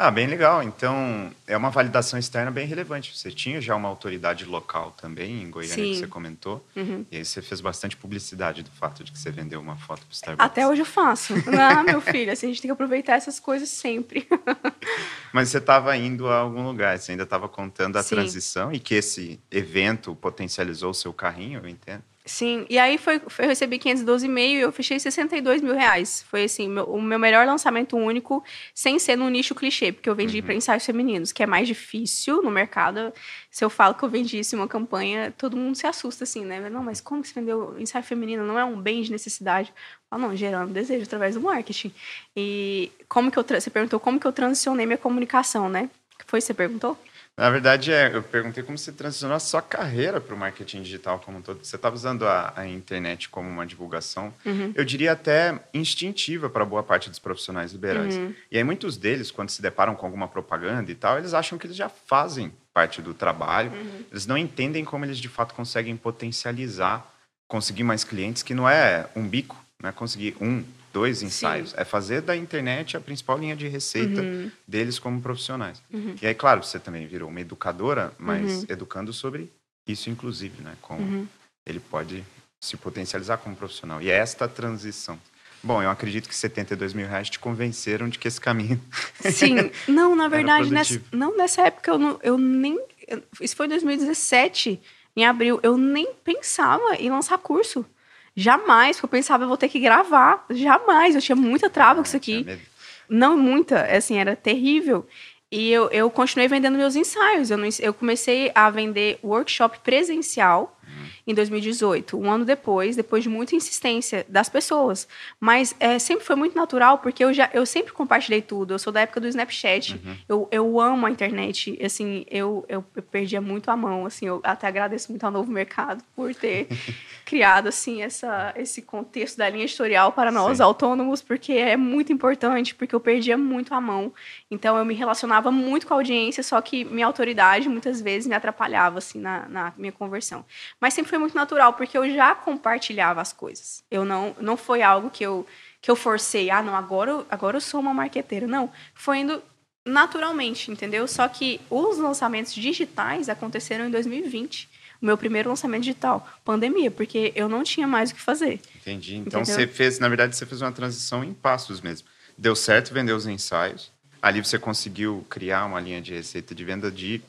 Ah, bem legal. Então, é uma validação externa bem relevante. Você tinha já uma autoridade local também, em Goiânia, Sim. que você comentou. Uhum. E aí você fez bastante publicidade do fato de que você vendeu uma foto para Starbucks. Até hoje eu faço. Ah, meu filho, assim, a gente tem que aproveitar essas coisas sempre. Mas você estava indo a algum lugar, você ainda estava contando a Sim. transição e que esse evento potencializou o seu carrinho, eu entendo. Sim, e aí foi, eu recebi 512,5 e eu fechei 62 mil reais. Foi assim, meu, o meu melhor lançamento único, sem ser no nicho clichê, porque eu vendi uhum. para ensaios femininos, que é mais difícil no mercado. Se eu falo que eu vendi isso em uma campanha, todo mundo se assusta assim, né? Não, mas como que você vendeu ensaio feminino? Não é um bem de necessidade. Ah, não, gerando desejo através do marketing. E como que eu, você perguntou como que eu transicionei minha comunicação, né? Que foi você perguntou? Na verdade, é, eu perguntei como você transicionou a sua carreira para o marketing digital como um todo. Você estava usando a, a, internet como uma divulgação, uhum. eu diria até instintiva para boa parte dos profissionais liberais. Uhum. E aí muitos deles, quando se deparam com alguma propaganda e tal, eles acham que eles já fazem parte do trabalho. Uhum. Eles não entendem como eles de fato conseguem potencializar, conseguir mais clientes, que não é um bico, não é conseguir um, dois ensaios. Sim. É fazer da internet a principal linha de receita uhum. deles como profissionais. Uhum. E aí, claro, você também virou uma educadora, mas uhum. educando sobre isso, inclusive, né? Como uhum. ele pode se potencializar como profissional. E é esta transição. Bom, eu acredito que 72 mil reais te convenceram de que esse caminho. Sim, não, na verdade, nessa, não, nessa época eu, não, eu nem. Isso foi em 2017, em abril, eu nem pensava em lançar curso. Jamais, porque eu pensava, eu vou ter que gravar. Jamais, eu tinha muita trava com isso aqui. Não muita, assim, era terrível. E eu, eu continuei vendendo meus ensaios. Eu, não, eu comecei a vender workshop presencial em 2018, um ano depois, depois de muita insistência das pessoas. Mas é, sempre foi muito natural, porque eu já eu sempre compartilhei tudo. Eu sou da época do Snapchat. Uhum. Eu, eu amo a internet. Assim, eu, eu, eu, perdia muito a mão. Assim, eu até agradeço muito ao Novo Mercado por ter criado assim essa, esse contexto da linha editorial para nós Sim. autônomos, porque é muito importante, porque eu perdia muito a mão. Então eu me relacionava muito com a audiência, só que minha autoridade muitas vezes me atrapalhava assim na, na minha conversão. Mas sempre foi muito natural, porque eu já compartilhava as coisas. Eu não, não foi algo que eu, que eu forcei, ah, não, agora, agora eu sou uma marqueteira. Não, foi indo naturalmente, entendeu? Só que os lançamentos digitais aconteceram em 2020. O meu primeiro lançamento digital, pandemia, porque eu não tinha mais o que fazer. Entendi. Então entendeu? você fez, na verdade, você fez uma transição em passos mesmo. Deu certo vender os ensaios. Ali você conseguiu criar uma linha de receita de venda de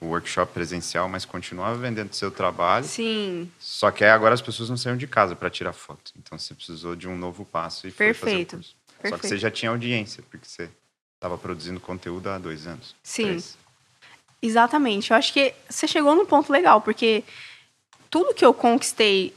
o workshop presencial, mas continuava vendendo seu trabalho. Sim. Só que agora as pessoas não saíram de casa para tirar foto. Então você precisou de um novo passo e Perfeito. foi fazer. Perfeito. Só que você já tinha audiência, porque você estava produzindo conteúdo há dois anos. Sim. Três. Exatamente. Eu acho que você chegou num ponto legal, porque tudo que eu conquistei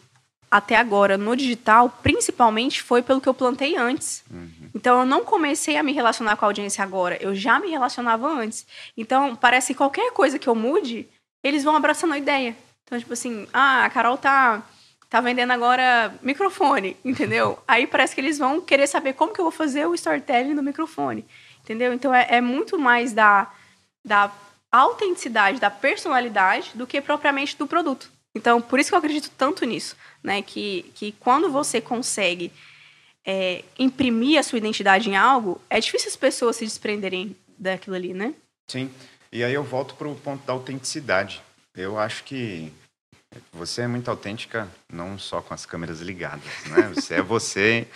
até agora no digital, principalmente, foi pelo que eu plantei antes. Uhum. Então, eu não comecei a me relacionar com a audiência agora, eu já me relacionava antes. Então, parece que qualquer coisa que eu mude, eles vão abraçando a ideia. Então, tipo assim, ah, a Carol tá, tá vendendo agora microfone, entendeu? Aí parece que eles vão querer saber como que eu vou fazer o storytelling no microfone, entendeu? Então, é, é muito mais da, da autenticidade, da personalidade, do que propriamente do produto. Então, por isso que eu acredito tanto nisso né? Que, que quando você consegue é, imprimir a sua identidade em algo, é difícil as pessoas se desprenderem daquilo ali, né? Sim. E aí eu volto para o ponto da autenticidade. Eu acho que você é muito autêntica, não só com as câmeras ligadas, né? Você é você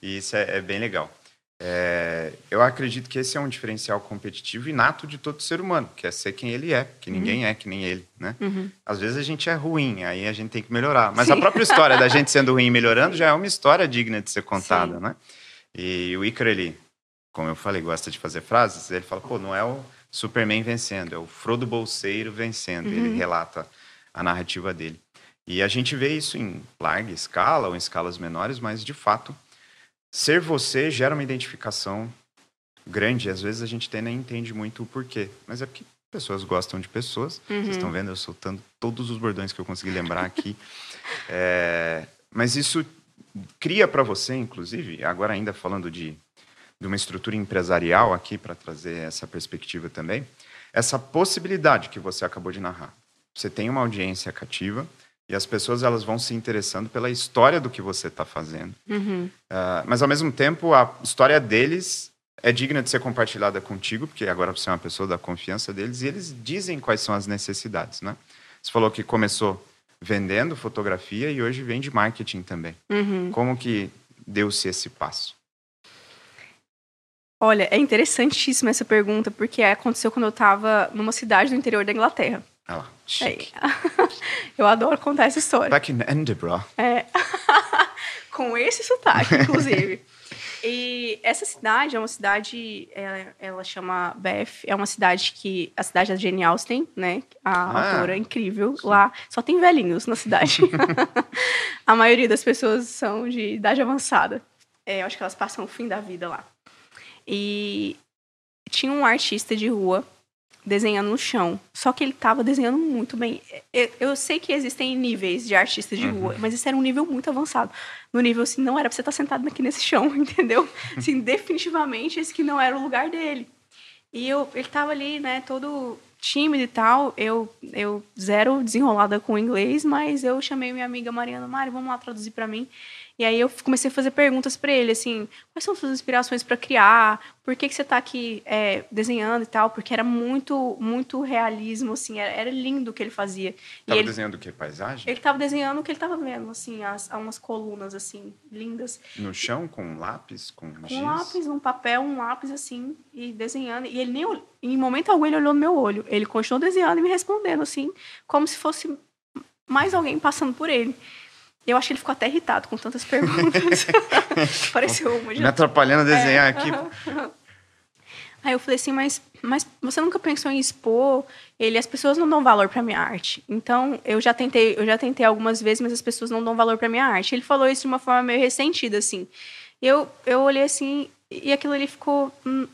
e isso é, é bem legal. É, eu acredito que esse é um diferencial competitivo inato de todo ser humano, que é ser quem ele é, que uhum. ninguém é que nem ele, né? Uhum. Às vezes a gente é ruim, aí a gente tem que melhorar. Mas Sim. a própria história da gente sendo ruim e melhorando já é uma história digna de ser contada, Sim. né? E o Icaro, ele, como eu falei, gosta de fazer frases, ele fala, pô, não é o Superman vencendo, é o Frodo Bolseiro vencendo. Uhum. Ele relata a narrativa dele. E a gente vê isso em larga escala ou em escalas menores, mas de fato, ser você gera uma identificação grande. Às vezes a gente até nem entende muito o porquê, mas é porque pessoas gostam de pessoas. Uhum. Vocês estão vendo eu soltando todos os bordões que eu consegui lembrar aqui. é, mas isso cria para você, inclusive, agora ainda falando de, de uma estrutura empresarial aqui para trazer essa perspectiva também, essa possibilidade que você acabou de narrar. Você tem uma audiência cativa e as pessoas elas vão se interessando pela história do que você está fazendo. Uhum. Uh, mas ao mesmo tempo a história deles é digna de ser compartilhada contigo, porque agora você é uma pessoa da confiança deles e eles dizem quais são as necessidades, né? Você falou que começou vendendo fotografia e hoje vende marketing também. Uhum. Como que deu-se esse passo? Olha, é interessantíssima essa pergunta, porque aconteceu quando eu estava numa cidade do interior da Inglaterra. Ah lá, chique. É. Eu adoro contar essa história. Back in Edinburgh. É. Com esse sotaque, inclusive. E essa cidade é uma cidade, ela, ela, chama Beth, é uma cidade que. A cidade da Jane Austen, né? A ah, autora é incrível. Sim. Lá só tem velhinhos na cidade. a maioria das pessoas são de idade avançada. É, eu acho que elas passam o fim da vida lá. E tinha um artista de rua desenhando no chão. Só que ele estava desenhando muito bem. Eu, eu, sei que existem níveis de artistas de rua, uhum. mas esse era um nível muito avançado. No nível assim, não era pra você estar tá sentado aqui nesse chão, entendeu? Assim, definitivamente esse que não era o lugar dele. E eu, ele estava ali, né, todo tímido e tal. Eu, eu zero desenrolada com o inglês, mas eu chamei minha amiga Mariana Mari, vamos lá traduzir para mim. E aí eu comecei a fazer perguntas para ele, assim, quais são suas inspirações para criar? Por que, que você está aqui é, desenhando e tal? Porque era muito, muito realismo, assim, era, era lindo o que ele fazia. Estava desenhando o quê? Paisagem? Ele estava desenhando o que ele estava vendo, assim, as, umas colunas, assim, lindas. No chão, com lápis, com, com giz? Um lápis, um papel, um lápis, assim, e desenhando. E ele nem, em momento algum, ele olhou no meu olho. Ele continuou desenhando e me respondendo, assim, como se fosse mais alguém passando por ele. Eu acho que ele ficou até irritado com tantas perguntas. Pareceu uma. Me atrapalhando a desenhar é, aqui. Aí eu falei assim, mas, mas você nunca pensou em expor? Ele, as pessoas não dão valor para minha arte. Então, eu já tentei, eu já tentei algumas vezes, mas as pessoas não dão valor para minha arte. Ele falou isso de uma forma meio ressentida, assim. Eu, eu olhei assim, e aquilo ali ficou hum,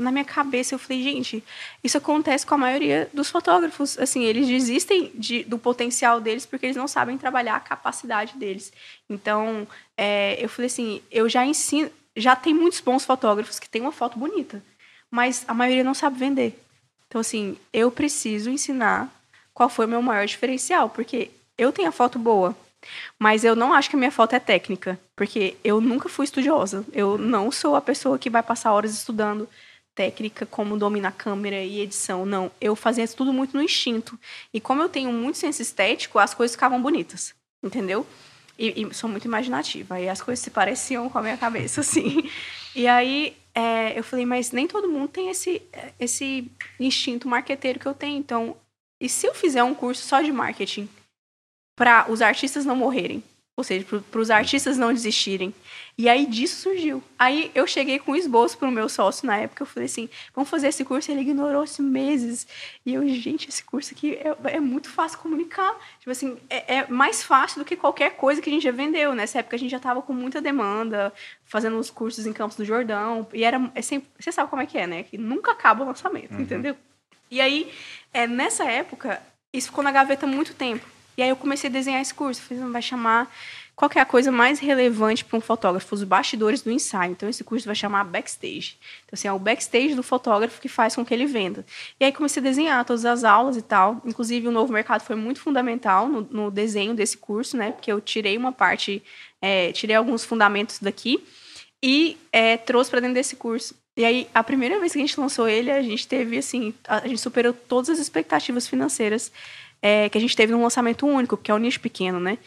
na minha cabeça eu falei, gente, isso acontece com a maioria dos fotógrafos. Assim, eles desistem de, do potencial deles porque eles não sabem trabalhar a capacidade deles. Então, é, eu falei assim, eu já ensino, já tem muitos bons fotógrafos que têm uma foto bonita, mas a maioria não sabe vender. Então, assim, eu preciso ensinar qual foi o meu maior diferencial, porque eu tenho a foto boa, mas eu não acho que a minha foto é técnica, porque eu nunca fui estudiosa. Eu não sou a pessoa que vai passar horas estudando técnica, como dominar câmera e edição. Não, eu fazia tudo muito no instinto. E como eu tenho muito senso estético, as coisas ficavam bonitas, entendeu? E, e sou muito imaginativa. Aí as coisas se pareciam com a minha cabeça, assim. E aí é, eu falei, mas nem todo mundo tem esse, esse instinto marqueteiro que eu tenho. Então, e se eu fizer um curso só de marketing para os artistas não morrerem? Ou seja, para os artistas não desistirem. E aí disso surgiu. Aí eu cheguei com um esboço para o meu sócio na época. Eu falei assim: vamos fazer esse curso. Ele ignorou esse meses. E eu, gente, esse curso aqui é, é muito fácil comunicar. Tipo assim, é, é, mais fácil do que qualquer coisa que a gente já vendeu. Nessa época a gente já estava com muita demanda, fazendo os cursos em Campos do Jordão. E era. É sempre, você sabe como é que é, né? Que nunca acaba o lançamento, uhum. entendeu? E aí, é, nessa época, isso ficou na gaveta muito tempo. E aí eu comecei a desenhar esse curso. Falei, vai chamar qual é a coisa mais relevante para um fotógrafo? Os bastidores do ensaio. Então, esse curso vai chamar backstage. Então, assim, é o backstage do fotógrafo que faz com que ele venda. E aí comecei a desenhar todas as aulas e tal. Inclusive, o novo mercado foi muito fundamental no, no desenho desse curso, né? Porque eu tirei uma parte, é, tirei alguns fundamentos daqui e é, trouxe para dentro desse curso. E aí, a primeira vez que a gente lançou ele, a gente teve, assim, a gente superou todas as expectativas financeiras é, que a gente teve num lançamento único, porque é um nicho pequeno, né?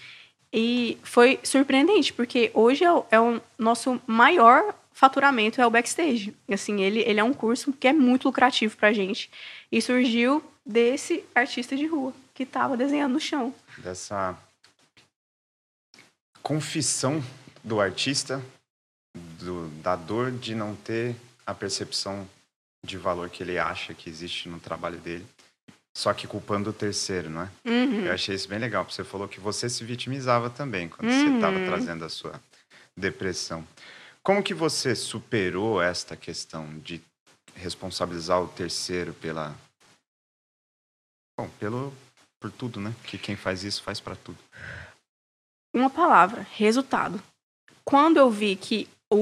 E foi surpreendente, porque hoje é o, é o nosso maior faturamento é o backstage. Assim, ele, ele é um curso que é muito lucrativo pra gente. E surgiu desse artista de rua que estava desenhando no chão. Dessa confissão do artista do, da dor de não ter a percepção de valor que ele acha que existe no trabalho dele, só que culpando o terceiro, não é? Uhum. Eu achei isso bem legal, porque você falou que você se vitimizava também quando você Uhum. estava trazendo a sua depressão. Como que você superou esta questão de responsabilizar o terceiro pela bom, pelo por tudo, né? Que quem faz isso faz para tudo. Uma palavra, resultado. Quando eu vi que o,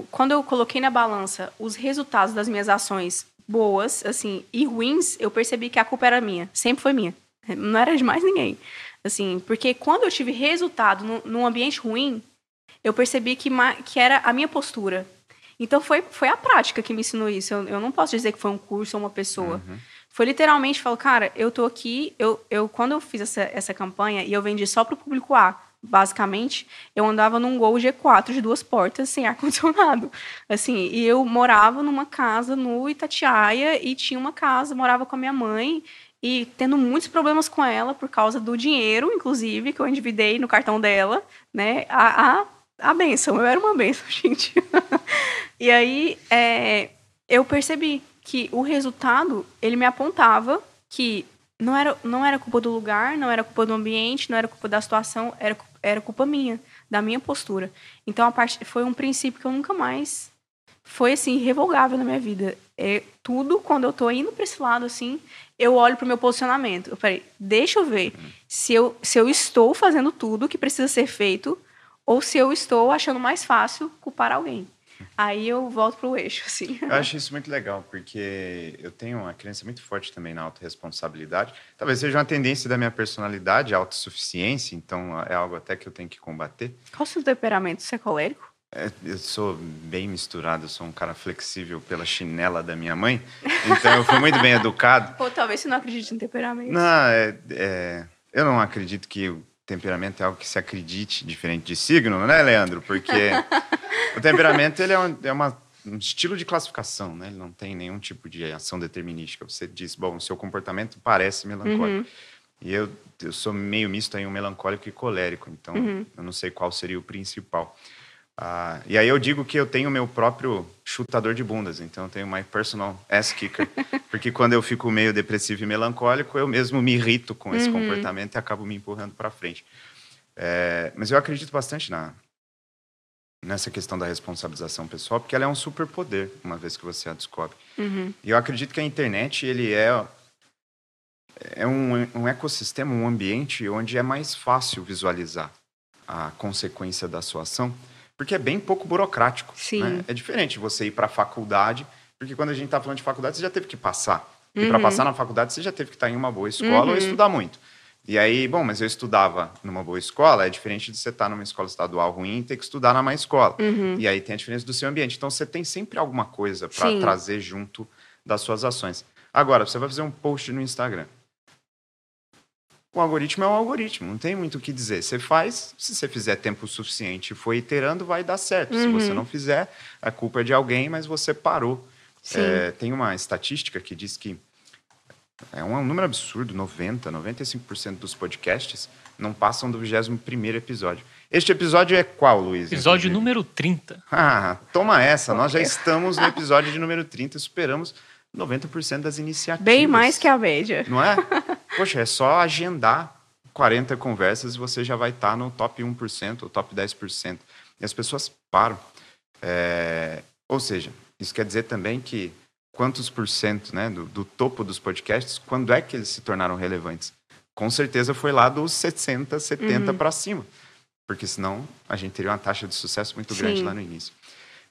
o- quando eu coloquei na balança os resultados das minhas ações boas, assim, e ruins, eu percebi que a culpa era minha, sempre foi minha. Não era de mais ninguém. Assim, porque quando eu tive resultado num, num ambiente ruim, eu percebi que, que era a minha postura. Então foi, foi a prática que me ensinou isso. Eu, eu não posso dizer que foi um curso ou uma pessoa. Foi literalmente, falou, cara, eu tô aqui, eu, eu quando eu fiz essa, essa campanha e eu vendi só pro público A, basicamente, eu andava num Gol G4 de duas portas sem ar-condicionado. Assim, e eu morava numa casa no Itatiaia e tinha uma casa, morava com a minha mãe e tendo muitos problemas com ela por causa do dinheiro, inclusive, que eu endividei no cartão dela, né? A, a, a benção, eu era uma benção, gente. e aí, é, eu percebi que o resultado, ele me apontava que não era, não era culpa do lugar, não era culpa do ambiente, não era culpa da situação, era, era culpa minha, da minha postura. Então, a parte, foi um princípio que eu nunca mais... Foi, assim, irrevogável na minha vida. É, tudo, quando eu tô indo para esse lado, assim, eu olho pro meu posicionamento. Eu falei, deixa eu ver se eu, se eu estou fazendo tudo que precisa ser feito ou se eu estou achando mais fácil culpar alguém. Aí eu volto pro eixo, assim. Eu acho isso muito legal, porque eu tenho uma crença muito forte também na autorresponsabilidade. Talvez seja uma tendência da minha personalidade, a autossuficiência, então é algo até que eu tenho que combater. Qual o seu temperamento? Você é colérico? É, Eu sou bem misturado, eu sou um cara flexível pela chinela da minha mãe, então eu fui muito bem educado. Ou talvez você não acredite em temperamento. Não, é, é, eu não acredito que temperamento é algo que se acredite, diferente de signo, né, Leandro? Porque o temperamento ele é, um, é uma- um estilo de classificação, né? Ele não tem nenhum tipo de ação determinística. Você diz, bom, o seu comportamento parece melancólico. E eu, eu sou meio misto em um melancólico e colérico, então eu não sei qual seria o principal. Ah, e aí eu digo que eu tenho meu próprio chutador de bundas, então eu tenho my personal ass kicker, porque quando eu fico meio depressivo e melancólico, eu mesmo me irrito com esse comportamento e acabo me empurrando para frente. É, mas eu acredito bastante na nessa questão da responsabilização pessoal, porque ela é um superpoder, uma vez que você a descobre. Uhum. E eu acredito que a internet ele é é um, um ecossistema, um ambiente onde é mais fácil visualizar a consequência da sua ação, porque é bem pouco burocrático. Sim. né? É diferente você ir para a faculdade, porque quando a gente está falando de faculdade, você já teve que passar. E Uhum. para passar na faculdade, você já teve que estar em uma boa escola ou estudar muito. E aí, bom, mas eu estudava numa boa escola, é diferente de você estar numa escola estadual ruim e ter que estudar na má escola. E aí tem a diferença do seu ambiente. Então você tem sempre alguma coisa para trazer junto das suas ações. Agora, você vai fazer um post no Instagram. O algoritmo é um algoritmo, não tem muito o que dizer. Você faz, se você fizer tempo suficiente e for iterando, vai dar certo. Se você não fizer, a culpa é de alguém, mas você parou. É, tem uma estatística que diz que é um, número absurdo, 90, 95% dos podcasts não passam do 21º episódio. Este episódio é qual, Luiz? Episódio inclusive? número 30. Ah, toma essa. Nós já estamos no episódio de número 30 e superamos 90% das iniciativas. Bem mais que a média. Não é? Poxa, é só agendar 40 conversas e você já vai estar no top 1% ou top 10%. E as pessoas param. É, Ou seja, isso quer dizer também que quantos por cento né, do, do topo dos podcasts, quando é que eles se tornaram relevantes? Com certeza foi lá dos 60, 70 para cima. Porque senão a gente teria uma taxa de sucesso muito grande Sim. lá no início.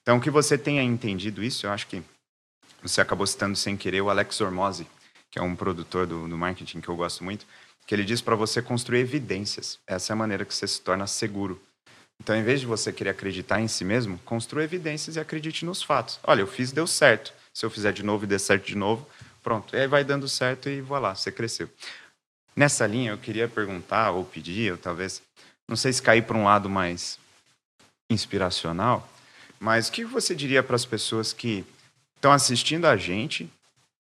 Então, que você tenha entendido isso, eu acho que você acabou citando sem querer o Alex Ormozzi, que é um produtor do, do marketing que eu gosto muito, que ele diz para você construir evidências. Essa é a maneira que você se torna seguro. Então, em vez de você querer acreditar em si mesmo, construa evidências e acredite nos fatos. Olha, eu fiz, deu certo. Se eu fizer de novo e der certo de novo, pronto. E aí vai dando certo e voilà, você cresceu. Nessa linha, eu queria perguntar ou pedir, ou talvez, não sei se cair para um lado mais inspiracional, Mas o que você diria para as pessoas que estão assistindo a gente,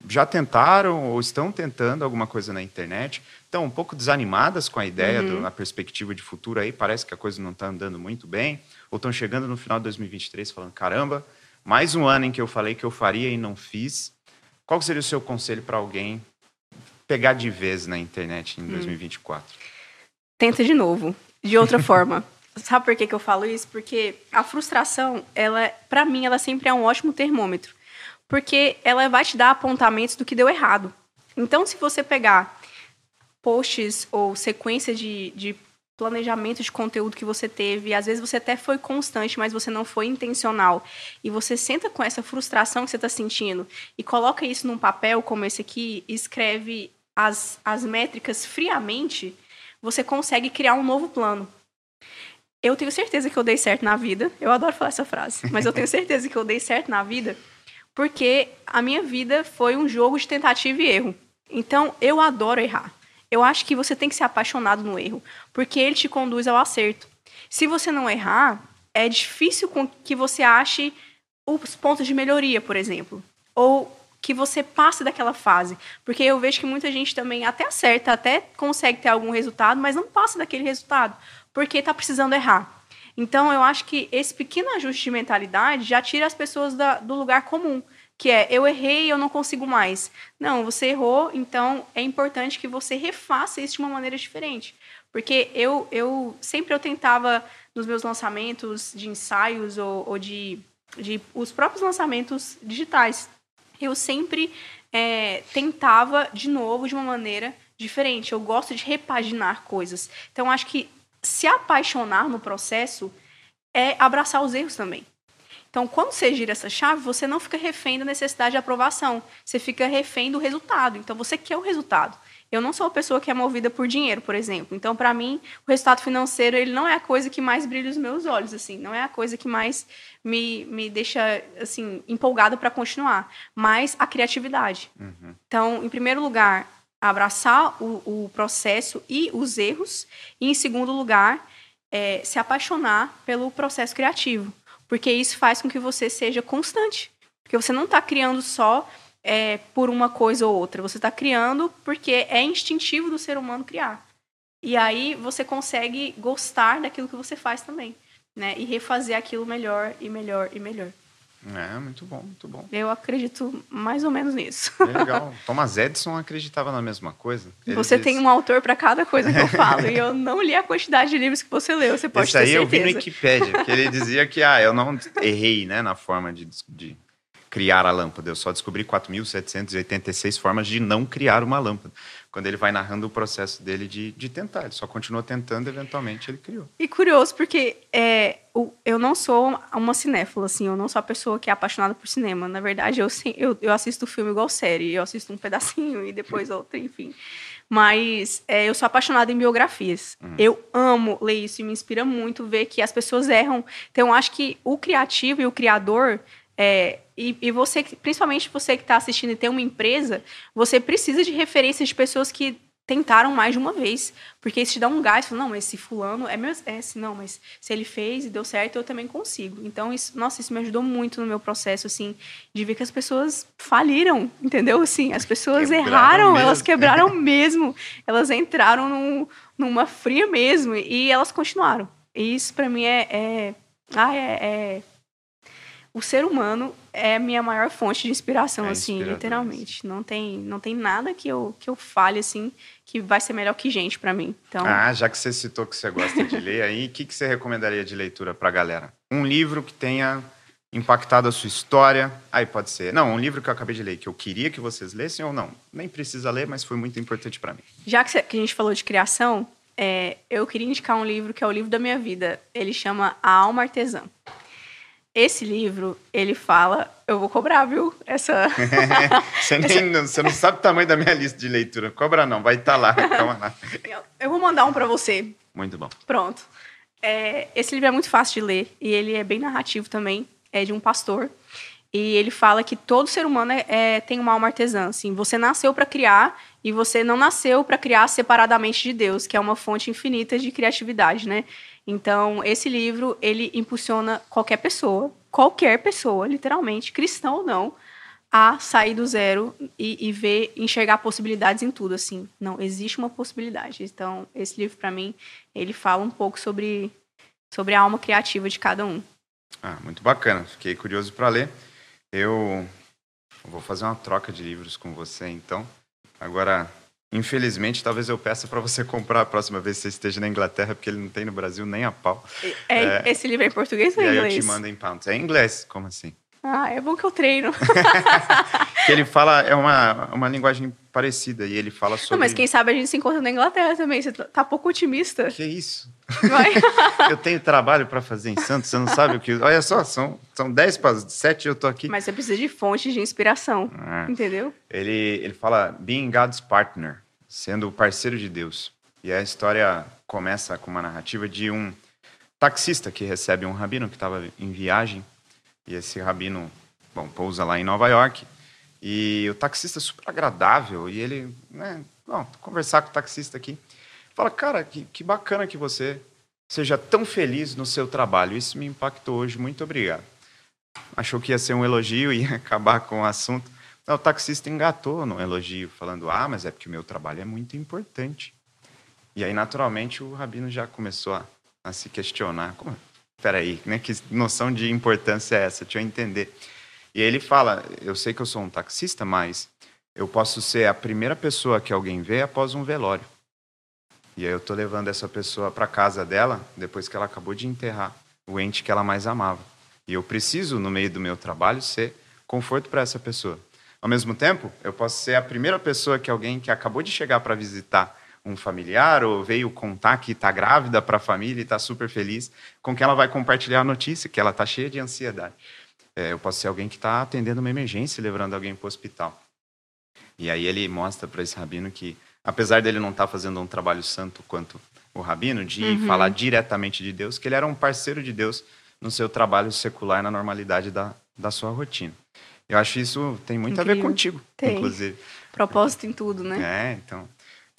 já tentaram ou estão tentando alguma coisa na internet, estão um pouco desanimadas com a ideia, uhum. do, na perspectiva de futuro aí, parece que a coisa não está andando muito bem, ou estão chegando no final de 2023 falando, caramba, mais um ano em que eu falei que eu faria e não fiz. Qual seria o seu conselho para alguém pegar de vez na internet em hum. 2024? Tenta de novo, de outra forma. Sabe por que, que eu falo isso? Porque a frustração, ela, para mim, ela sempre é um ótimo termômetro porque ela vai te dar apontamentos do que deu errado. Então, se você pegar posts ou sequência de, de planejamento de conteúdo que você teve, às vezes você até foi constante, mas você não foi intencional, e você senta com essa frustração que você está sentindo e coloca isso num papel como esse aqui, escreve as, as métricas friamente, você consegue criar um novo plano. Eu tenho certeza que eu dei certo na vida. Eu adoro falar essa frase, mas eu tenho certeza que eu dei certo na vida porque a minha vida foi um jogo de tentativa e erro. Então, eu adoro errar. Eu acho que você tem que ser apaixonado no erro, porque ele te conduz ao acerto. Se você não errar, é difícil que você ache os pontos de melhoria, por exemplo, ou que você passe daquela fase, porque eu vejo que muita gente também até acerta, até consegue ter algum resultado, mas não passa daquele resultado, porque está precisando errar. Então, eu acho que esse pequeno ajuste de mentalidade já tira as pessoas da, do lugar comum, que é eu errei, eu não consigo mais. Não, você errou, então é importante que você refaça isso de uma maneira diferente. Porque eu, eu sempre eu tentava, nos meus lançamentos de ensaios ou, ou de, de os próprios lançamentos digitais, eu sempre é, tentava de novo de uma maneira diferente. Eu gosto de repaginar coisas. Então, acho que se apaixonar no processo é abraçar os erros também. Então, quando você gira essa chave, você não fica refém da necessidade de aprovação. Você fica refém do resultado. Então, você quer o resultado. Eu não sou uma pessoa que é movida por dinheiro, por exemplo. Então, para mim, o resultado financeiro ele não é a coisa que mais brilha os meus olhos, assim. Não é a coisa que mais me, me deixa, assim, empolgada para continuar. Mas a criatividade. Uhum. Então, em primeiro lugar, abraçar o, o processo e os erros, e em segundo lugar, é, se apaixonar pelo processo criativo, porque isso faz com que você seja constante, porque você não está criando só é, por uma coisa ou outra, você está criando porque é instintivo do ser humano criar. E aí você consegue gostar daquilo que você faz também, né? E refazer aquilo melhor e melhor e melhor. É, muito bom, muito bom. Eu acredito mais ou menos nisso. É legal. Thomas Edison acreditava na mesma coisa. Ele você disse... tem um autor para cada coisa que eu falo. e eu não li a quantidade de livros que você leu, você pode Isso ter aí certeza. eu vi no Wikipedia, que ele dizia que ah, eu não errei né, na forma de, de criar a lâmpada. Eu só descobri 4.786 formas de não criar uma lâmpada quando ele vai narrando o processo dele de, de tentar. Ele só continuou tentando, eventualmente ele criou. E curioso, porque é, eu não sou uma cinéfila, assim, eu não sou a pessoa que é apaixonada por cinema. Na verdade, eu, eu, eu assisto filme igual série, eu assisto um pedacinho e depois outro, enfim. Mas é, eu sou apaixonada em biografias. Uhum. Eu amo ler isso e me inspira muito ver que as pessoas erram. Então, eu acho que o criativo e o criador é, e, e, você, principalmente você que está assistindo e tem uma empresa, você precisa de referências de pessoas que tentaram mais de uma vez, porque isso te dá um gás, fala, não, mas esse fulano é meu, é, se não, mas se ele fez e deu certo, eu também consigo. Então, isso, nossa, isso me ajudou muito no meu processo, assim, de ver que as pessoas faliram, entendeu? Assim, as pessoas quebraram erraram, mesmo. elas quebraram mesmo, elas entraram num, numa fria mesmo, e elas continuaram. E isso, para mim, é, é, ah, é, é o ser humano é a minha maior fonte de inspiração, é assim, literalmente. Não tem, não tem nada que eu, que eu fale, assim, que vai ser melhor que gente para mim. Então... Ah, já que você citou que você gosta de ler aí, o que, que você recomendaria de leitura pra galera? Um livro que tenha impactado a sua história. Aí pode ser. Não, um livro que eu acabei de ler, que eu queria que vocês lessem ou não. Nem precisa ler, mas foi muito importante para mim. Já que, a gente falou de criação, é, eu queria indicar um livro que é o livro da minha vida. Ele chama A Alma Artesã. Esse livro, ele fala. Eu vou cobrar, viu? Essa. você, nem, você não sabe o tamanho da minha lista de leitura. Cobra não, vai estar tá lá. Calma lá. Eu vou mandar um para você. Muito bom. Pronto. É, esse livro é muito fácil de ler e ele é bem narrativo também. É de um pastor. E ele fala que todo ser humano é, é tem uma alma artesã. Assim, você nasceu para criar e você não nasceu para criar separadamente de Deus, que é uma fonte infinita de criatividade, né? Então, esse livro, ele impulsiona qualquer pessoa, qualquer pessoa, literalmente, cristão ou não, a sair do zero e, e, ver, enxergar possibilidades em tudo, assim. Não, existe uma possibilidade. Então, esse livro, para mim, ele fala um pouco sobre, sobre a alma criativa de cada um. Ah, muito bacana. Fiquei curioso para ler. Eu vou fazer uma troca de livros com você, então. Agora, Infelizmente, talvez eu peça para você comprar a próxima vez que você esteja na Inglaterra, porque ele não tem no Brasil nem a pau. É, é, esse livro é em português ou em inglês? eu te mando em pounds. É em inglês, como assim? Ah, é bom que eu treino. ele fala, é uma, uma linguagem parecida, e ele fala sobre... Não, mas quem sabe a gente se encontra na Inglaterra também, você tá pouco otimista. Que isso? eu tenho trabalho para fazer em Santos, você não sabe o que... Olha só, são, são 10 para 7 e eu tô aqui. Mas você precisa de fontes de inspiração, ah. entendeu? Ele, ele fala, being God's partner, sendo o parceiro de Deus. E a história começa com uma narrativa de um taxista que recebe um rabino que estava em viagem e esse rabino, bom, pousa lá em Nova York. E o taxista é super agradável. E ele, né, bom, conversar com o taxista aqui. Fala, cara, que, que bacana que você seja tão feliz no seu trabalho. Isso me impactou hoje. Muito obrigado. Achou que ia ser um elogio e ia acabar com o assunto. Não, o taxista engatou no elogio, falando: Ah, mas é porque o meu trabalho é muito importante. E aí, naturalmente, o rabino já começou a, a se questionar: Como, peraí, né? Que noção de importância é essa? Deixa eu entender. E ele fala: Eu sei que eu sou um taxista, mas eu posso ser a primeira pessoa que alguém vê após um velório. E aí eu tô levando essa pessoa para casa dela depois que ela acabou de enterrar o ente que ela mais amava. E eu preciso, no meio do meu trabalho, ser conforto para essa pessoa. Ao mesmo tempo, eu posso ser a primeira pessoa que alguém que acabou de chegar para visitar um familiar ou veio contar que está grávida para a família e está super feliz, com que ela vai compartilhar a notícia que ela está cheia de ansiedade. É, eu posso ser alguém que está atendendo uma emergência levando alguém para o hospital. E aí ele mostra para esse rabino que, apesar dele não estar tá fazendo um trabalho santo quanto o rabino, de uhum. falar diretamente de Deus, que ele era um parceiro de Deus no seu trabalho secular, na normalidade da, da sua rotina. Eu acho isso tem muito Incrível. a ver contigo, tem. inclusive. Propósito em tudo, né? É, então.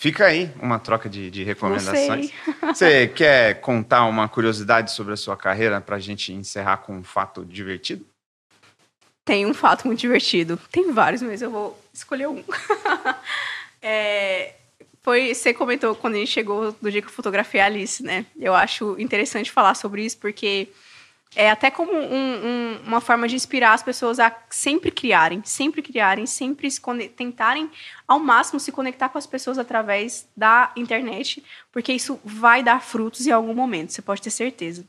Fica aí uma troca de, de recomendações. Você quer contar uma curiosidade sobre a sua carreira para a gente encerrar com um fato divertido? Tem um fato muito divertido. Tem vários, mas eu vou escolher um. é, foi, você comentou quando a gente chegou do dia que eu fotografei a Alice, né? Eu acho interessante falar sobre isso porque é até como um, um, uma forma de inspirar as pessoas a sempre criarem, sempre criarem, sempre tentarem ao máximo se conectar com as pessoas através da internet, porque isso vai dar frutos em algum momento, você pode ter certeza.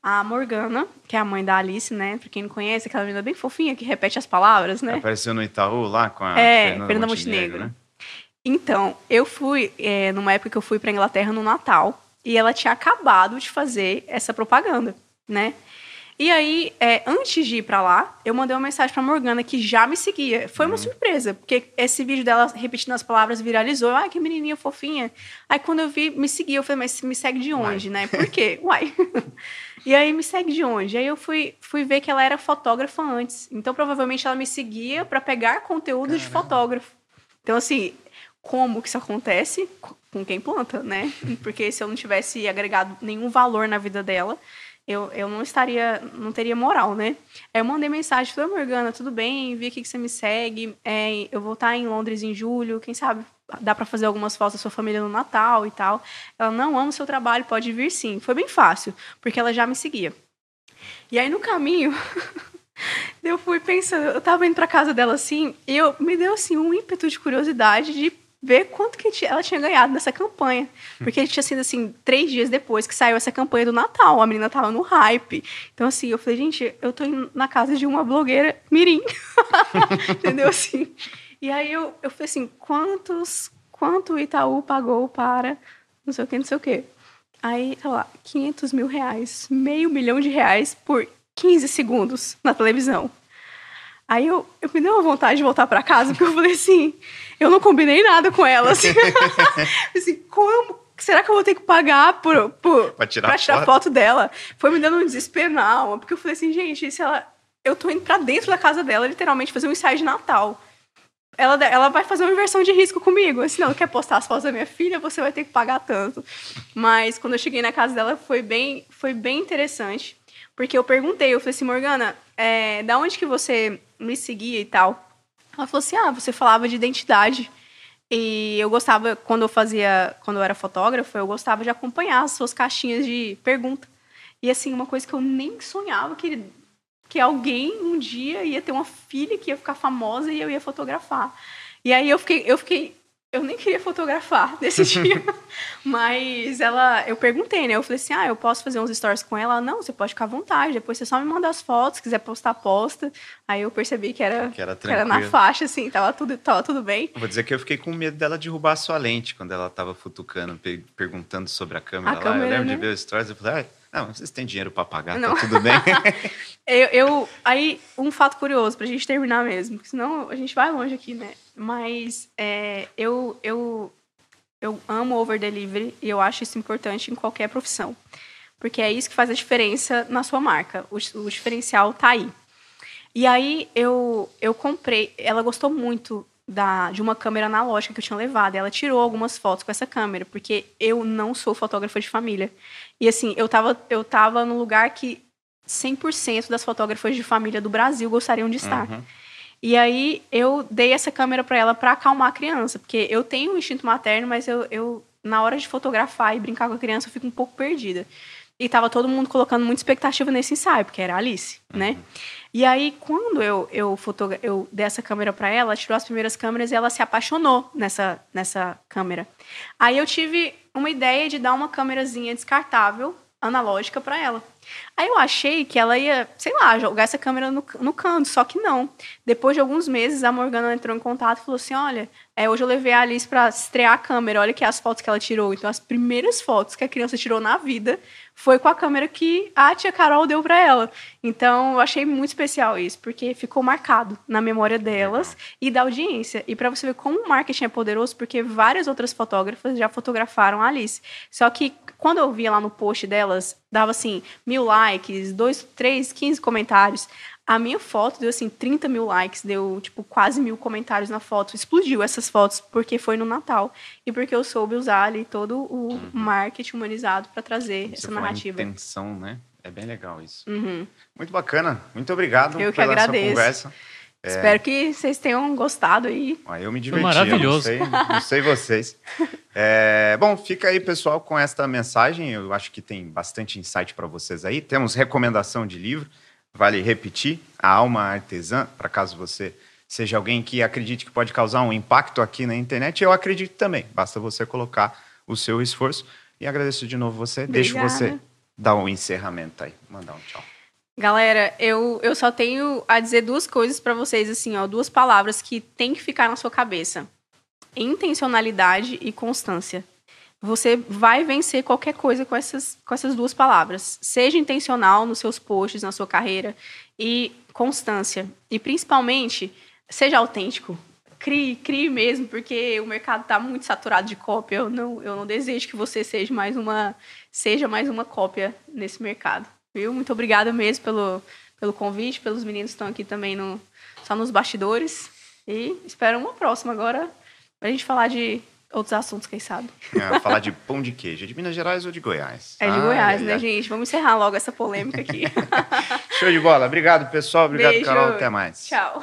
A Morgana, que é a mãe da Alice, né? Pra quem não conhece, aquela menina bem fofinha que repete as palavras, né? Apareceu no Itaú lá com a é, Fernanda, Fernanda Montenegro. Montenegro. Né? Então, eu fui, é, numa época que eu fui pra Inglaterra no Natal, e ela tinha acabado de fazer essa propaganda né? E aí, é, antes de ir para lá, eu mandei uma mensagem pra Morgana que já me seguia. Foi uma uhum. surpresa, porque esse vídeo dela repetindo as palavras viralizou. Ai, que menininha fofinha. Aí quando eu vi, me seguiu. Eu falei, mas me segue de onde, Uai. né? Por quê? Uai. e aí, me segue de onde? Aí eu fui, fui ver que ela era fotógrafa antes. Então, provavelmente, ela me seguia para pegar conteúdo Caramba. de fotógrafo. Então, assim, como que isso acontece? Com quem planta, né? Porque se eu não tivesse agregado nenhum valor na vida dela, eu, eu não estaria, não teria moral, né? Aí eu mandei mensagem, falei, Morgana, tudo bem? Vi aqui que você me segue. É, eu vou estar em Londres em julho, quem sabe dá para fazer algumas fotos da sua família no Natal e tal. Ela não ama o seu trabalho, pode vir sim. Foi bem fácil, porque ela já me seguia. E aí no caminho, eu fui pensando, eu tava indo pra casa dela assim, e eu me deu assim um ímpeto de curiosidade de ver quanto que ela tinha ganhado nessa campanha. Porque tinha sido assim, três dias depois que saiu essa campanha do Natal. A menina tava no hype. Então, assim, eu falei, gente, eu tô na casa de uma blogueira mirim. Entendeu? Assim. E aí eu, eu falei assim, quantos, quanto o Itaú pagou para não sei o que, não sei o que. Aí, sei lá, 500 mil reais, meio milhão de reais por 15 segundos na televisão. Aí eu, eu me deu uma vontade de voltar para casa, porque eu falei assim, eu não combinei nada com ela. Assim, assim como? Será que eu vou ter que pagar por, por, pra tirar, pra tirar foto? foto dela? Foi me dando um desespero na alma, porque eu falei assim, gente, se ela. Eu tô indo pra dentro da casa dela, literalmente, fazer um ensaio de Natal. ela, ela vai fazer uma inversão de risco comigo. Se não quer postar as fotos da minha filha, você vai ter que pagar tanto. Mas quando eu cheguei na casa dela, foi bem, foi bem interessante. Porque eu perguntei, eu falei assim, Morgana, é, da onde que você me seguia e tal? Ela falou assim, ah, você falava de identidade. E eu gostava, quando eu fazia, quando eu era fotógrafa, eu gostava de acompanhar as suas caixinhas de pergunta. E assim, uma coisa que eu nem sonhava que que alguém um dia ia ter uma filha que ia ficar famosa e eu ia fotografar. E aí eu fiquei, eu fiquei, eu nem queria fotografar nesse dia. Mas ela, eu perguntei, né? Eu falei assim: "Ah, eu posso fazer uns stories com ela?" "Não, você pode ficar à vontade. Depois você só me manda as fotos, se quiser postar, posta." Aí eu percebi que era que era, que era na faixa assim, tava tudo, tava tudo bem. Vou dizer que eu fiquei com medo dela derrubar a sua lente quando ela tava futucando, perguntando sobre a câmera a lá. Câmera, eu lembro né? de ver os stories, eu falei: ah, não, vocês têm dinheiro para pagar, Não. tá tudo bem. eu, eu, aí, um fato curioso pra gente terminar mesmo, porque senão a gente vai longe aqui, né? Mas é, eu, eu, eu amo over delivery e eu acho isso importante em qualquer profissão. Porque é isso que faz a diferença na sua marca. O, o diferencial tá aí. E aí eu, eu comprei, ela gostou muito da, de uma câmera analógica que eu tinha levado. Ela tirou algumas fotos com essa câmera, porque eu não sou fotógrafa de família. E assim, eu tava, eu tava num lugar que 100% das fotógrafas de família do Brasil gostariam de estar. Uhum. E aí eu dei essa câmera para ela para acalmar a criança, porque eu tenho um instinto materno, mas eu, eu na hora de fotografar e brincar com a criança eu fico um pouco perdida. E tava todo mundo colocando muita expectativa nesse ensaio, porque era a Alice, né? uhum. né? E aí, quando eu, eu, fotogra eu dei essa câmera para ela, ela tirou as primeiras câmeras e ela se apaixonou nessa, nessa câmera. Aí eu tive uma ideia de dar uma câmerazinha descartável, analógica, para ela. Aí eu achei que ela ia, sei lá, jogar essa câmera no, no canto, só que não. Depois de alguns meses, a Morgana entrou em contato e falou assim: Olha, é, hoje eu levei a Alice para estrear a câmera, olha que as fotos que ela tirou. Então, as primeiras fotos que a criança tirou na vida foi com a câmera que a tia Carol deu para ela. Então, eu achei muito especial isso, porque ficou marcado na memória delas e da audiência. E para você ver como o marketing é poderoso, porque várias outras fotógrafas já fotografaram a Alice. Só que quando eu via lá no post delas, dava assim, mil likes, dois, três, quinze comentários. A minha foto deu assim 30 mil likes, deu tipo quase mil comentários na foto. Explodiu essas fotos porque foi no Natal e porque eu soube usar ali todo o uhum. marketing humanizado para trazer isso essa narrativa. intenção, né? É bem legal isso. Uhum. Muito bacana. Muito obrigado eu que pela agradeço. conversa. É... Espero que vocês tenham gostado aí. Ah, eu me diverti. Foi maravilhoso. Não sei, não sei vocês. É... Bom, fica aí, pessoal, com esta mensagem. Eu acho que tem bastante insight para vocês aí. Temos recomendação de livro. Vale repetir, A Alma Artesã, para caso você seja alguém que acredite que pode causar um impacto aqui na internet, eu acredito também. Basta você colocar o seu esforço. E agradeço de novo você. Obrigada. Deixo você dar um encerramento aí. Mandar um tchau. Galera, eu, eu só tenho a dizer duas coisas para vocês, assim, ó, duas palavras que tem que ficar na sua cabeça: intencionalidade e constância. Você vai vencer qualquer coisa com essas, com essas duas palavras. Seja intencional nos seus posts, na sua carreira, e constância. E principalmente, seja autêntico. Crie, crie mesmo, porque o mercado está muito saturado de cópia. Eu não, eu não desejo que você seja mais uma, seja mais uma cópia nesse mercado. Viu? Muito obrigada mesmo pelo, pelo convite, pelos meninos que estão aqui também no, só nos bastidores. E espero uma próxima agora para a gente falar de outros assuntos, quem sabe. É, falar de pão de queijo. É de Minas Gerais ou de Goiás? É de Goiás, né, gente? Vamos encerrar logo essa polêmica aqui. Show de bola. Obrigado, pessoal. Obrigado, Beijo. Carol. Até mais. Tchau.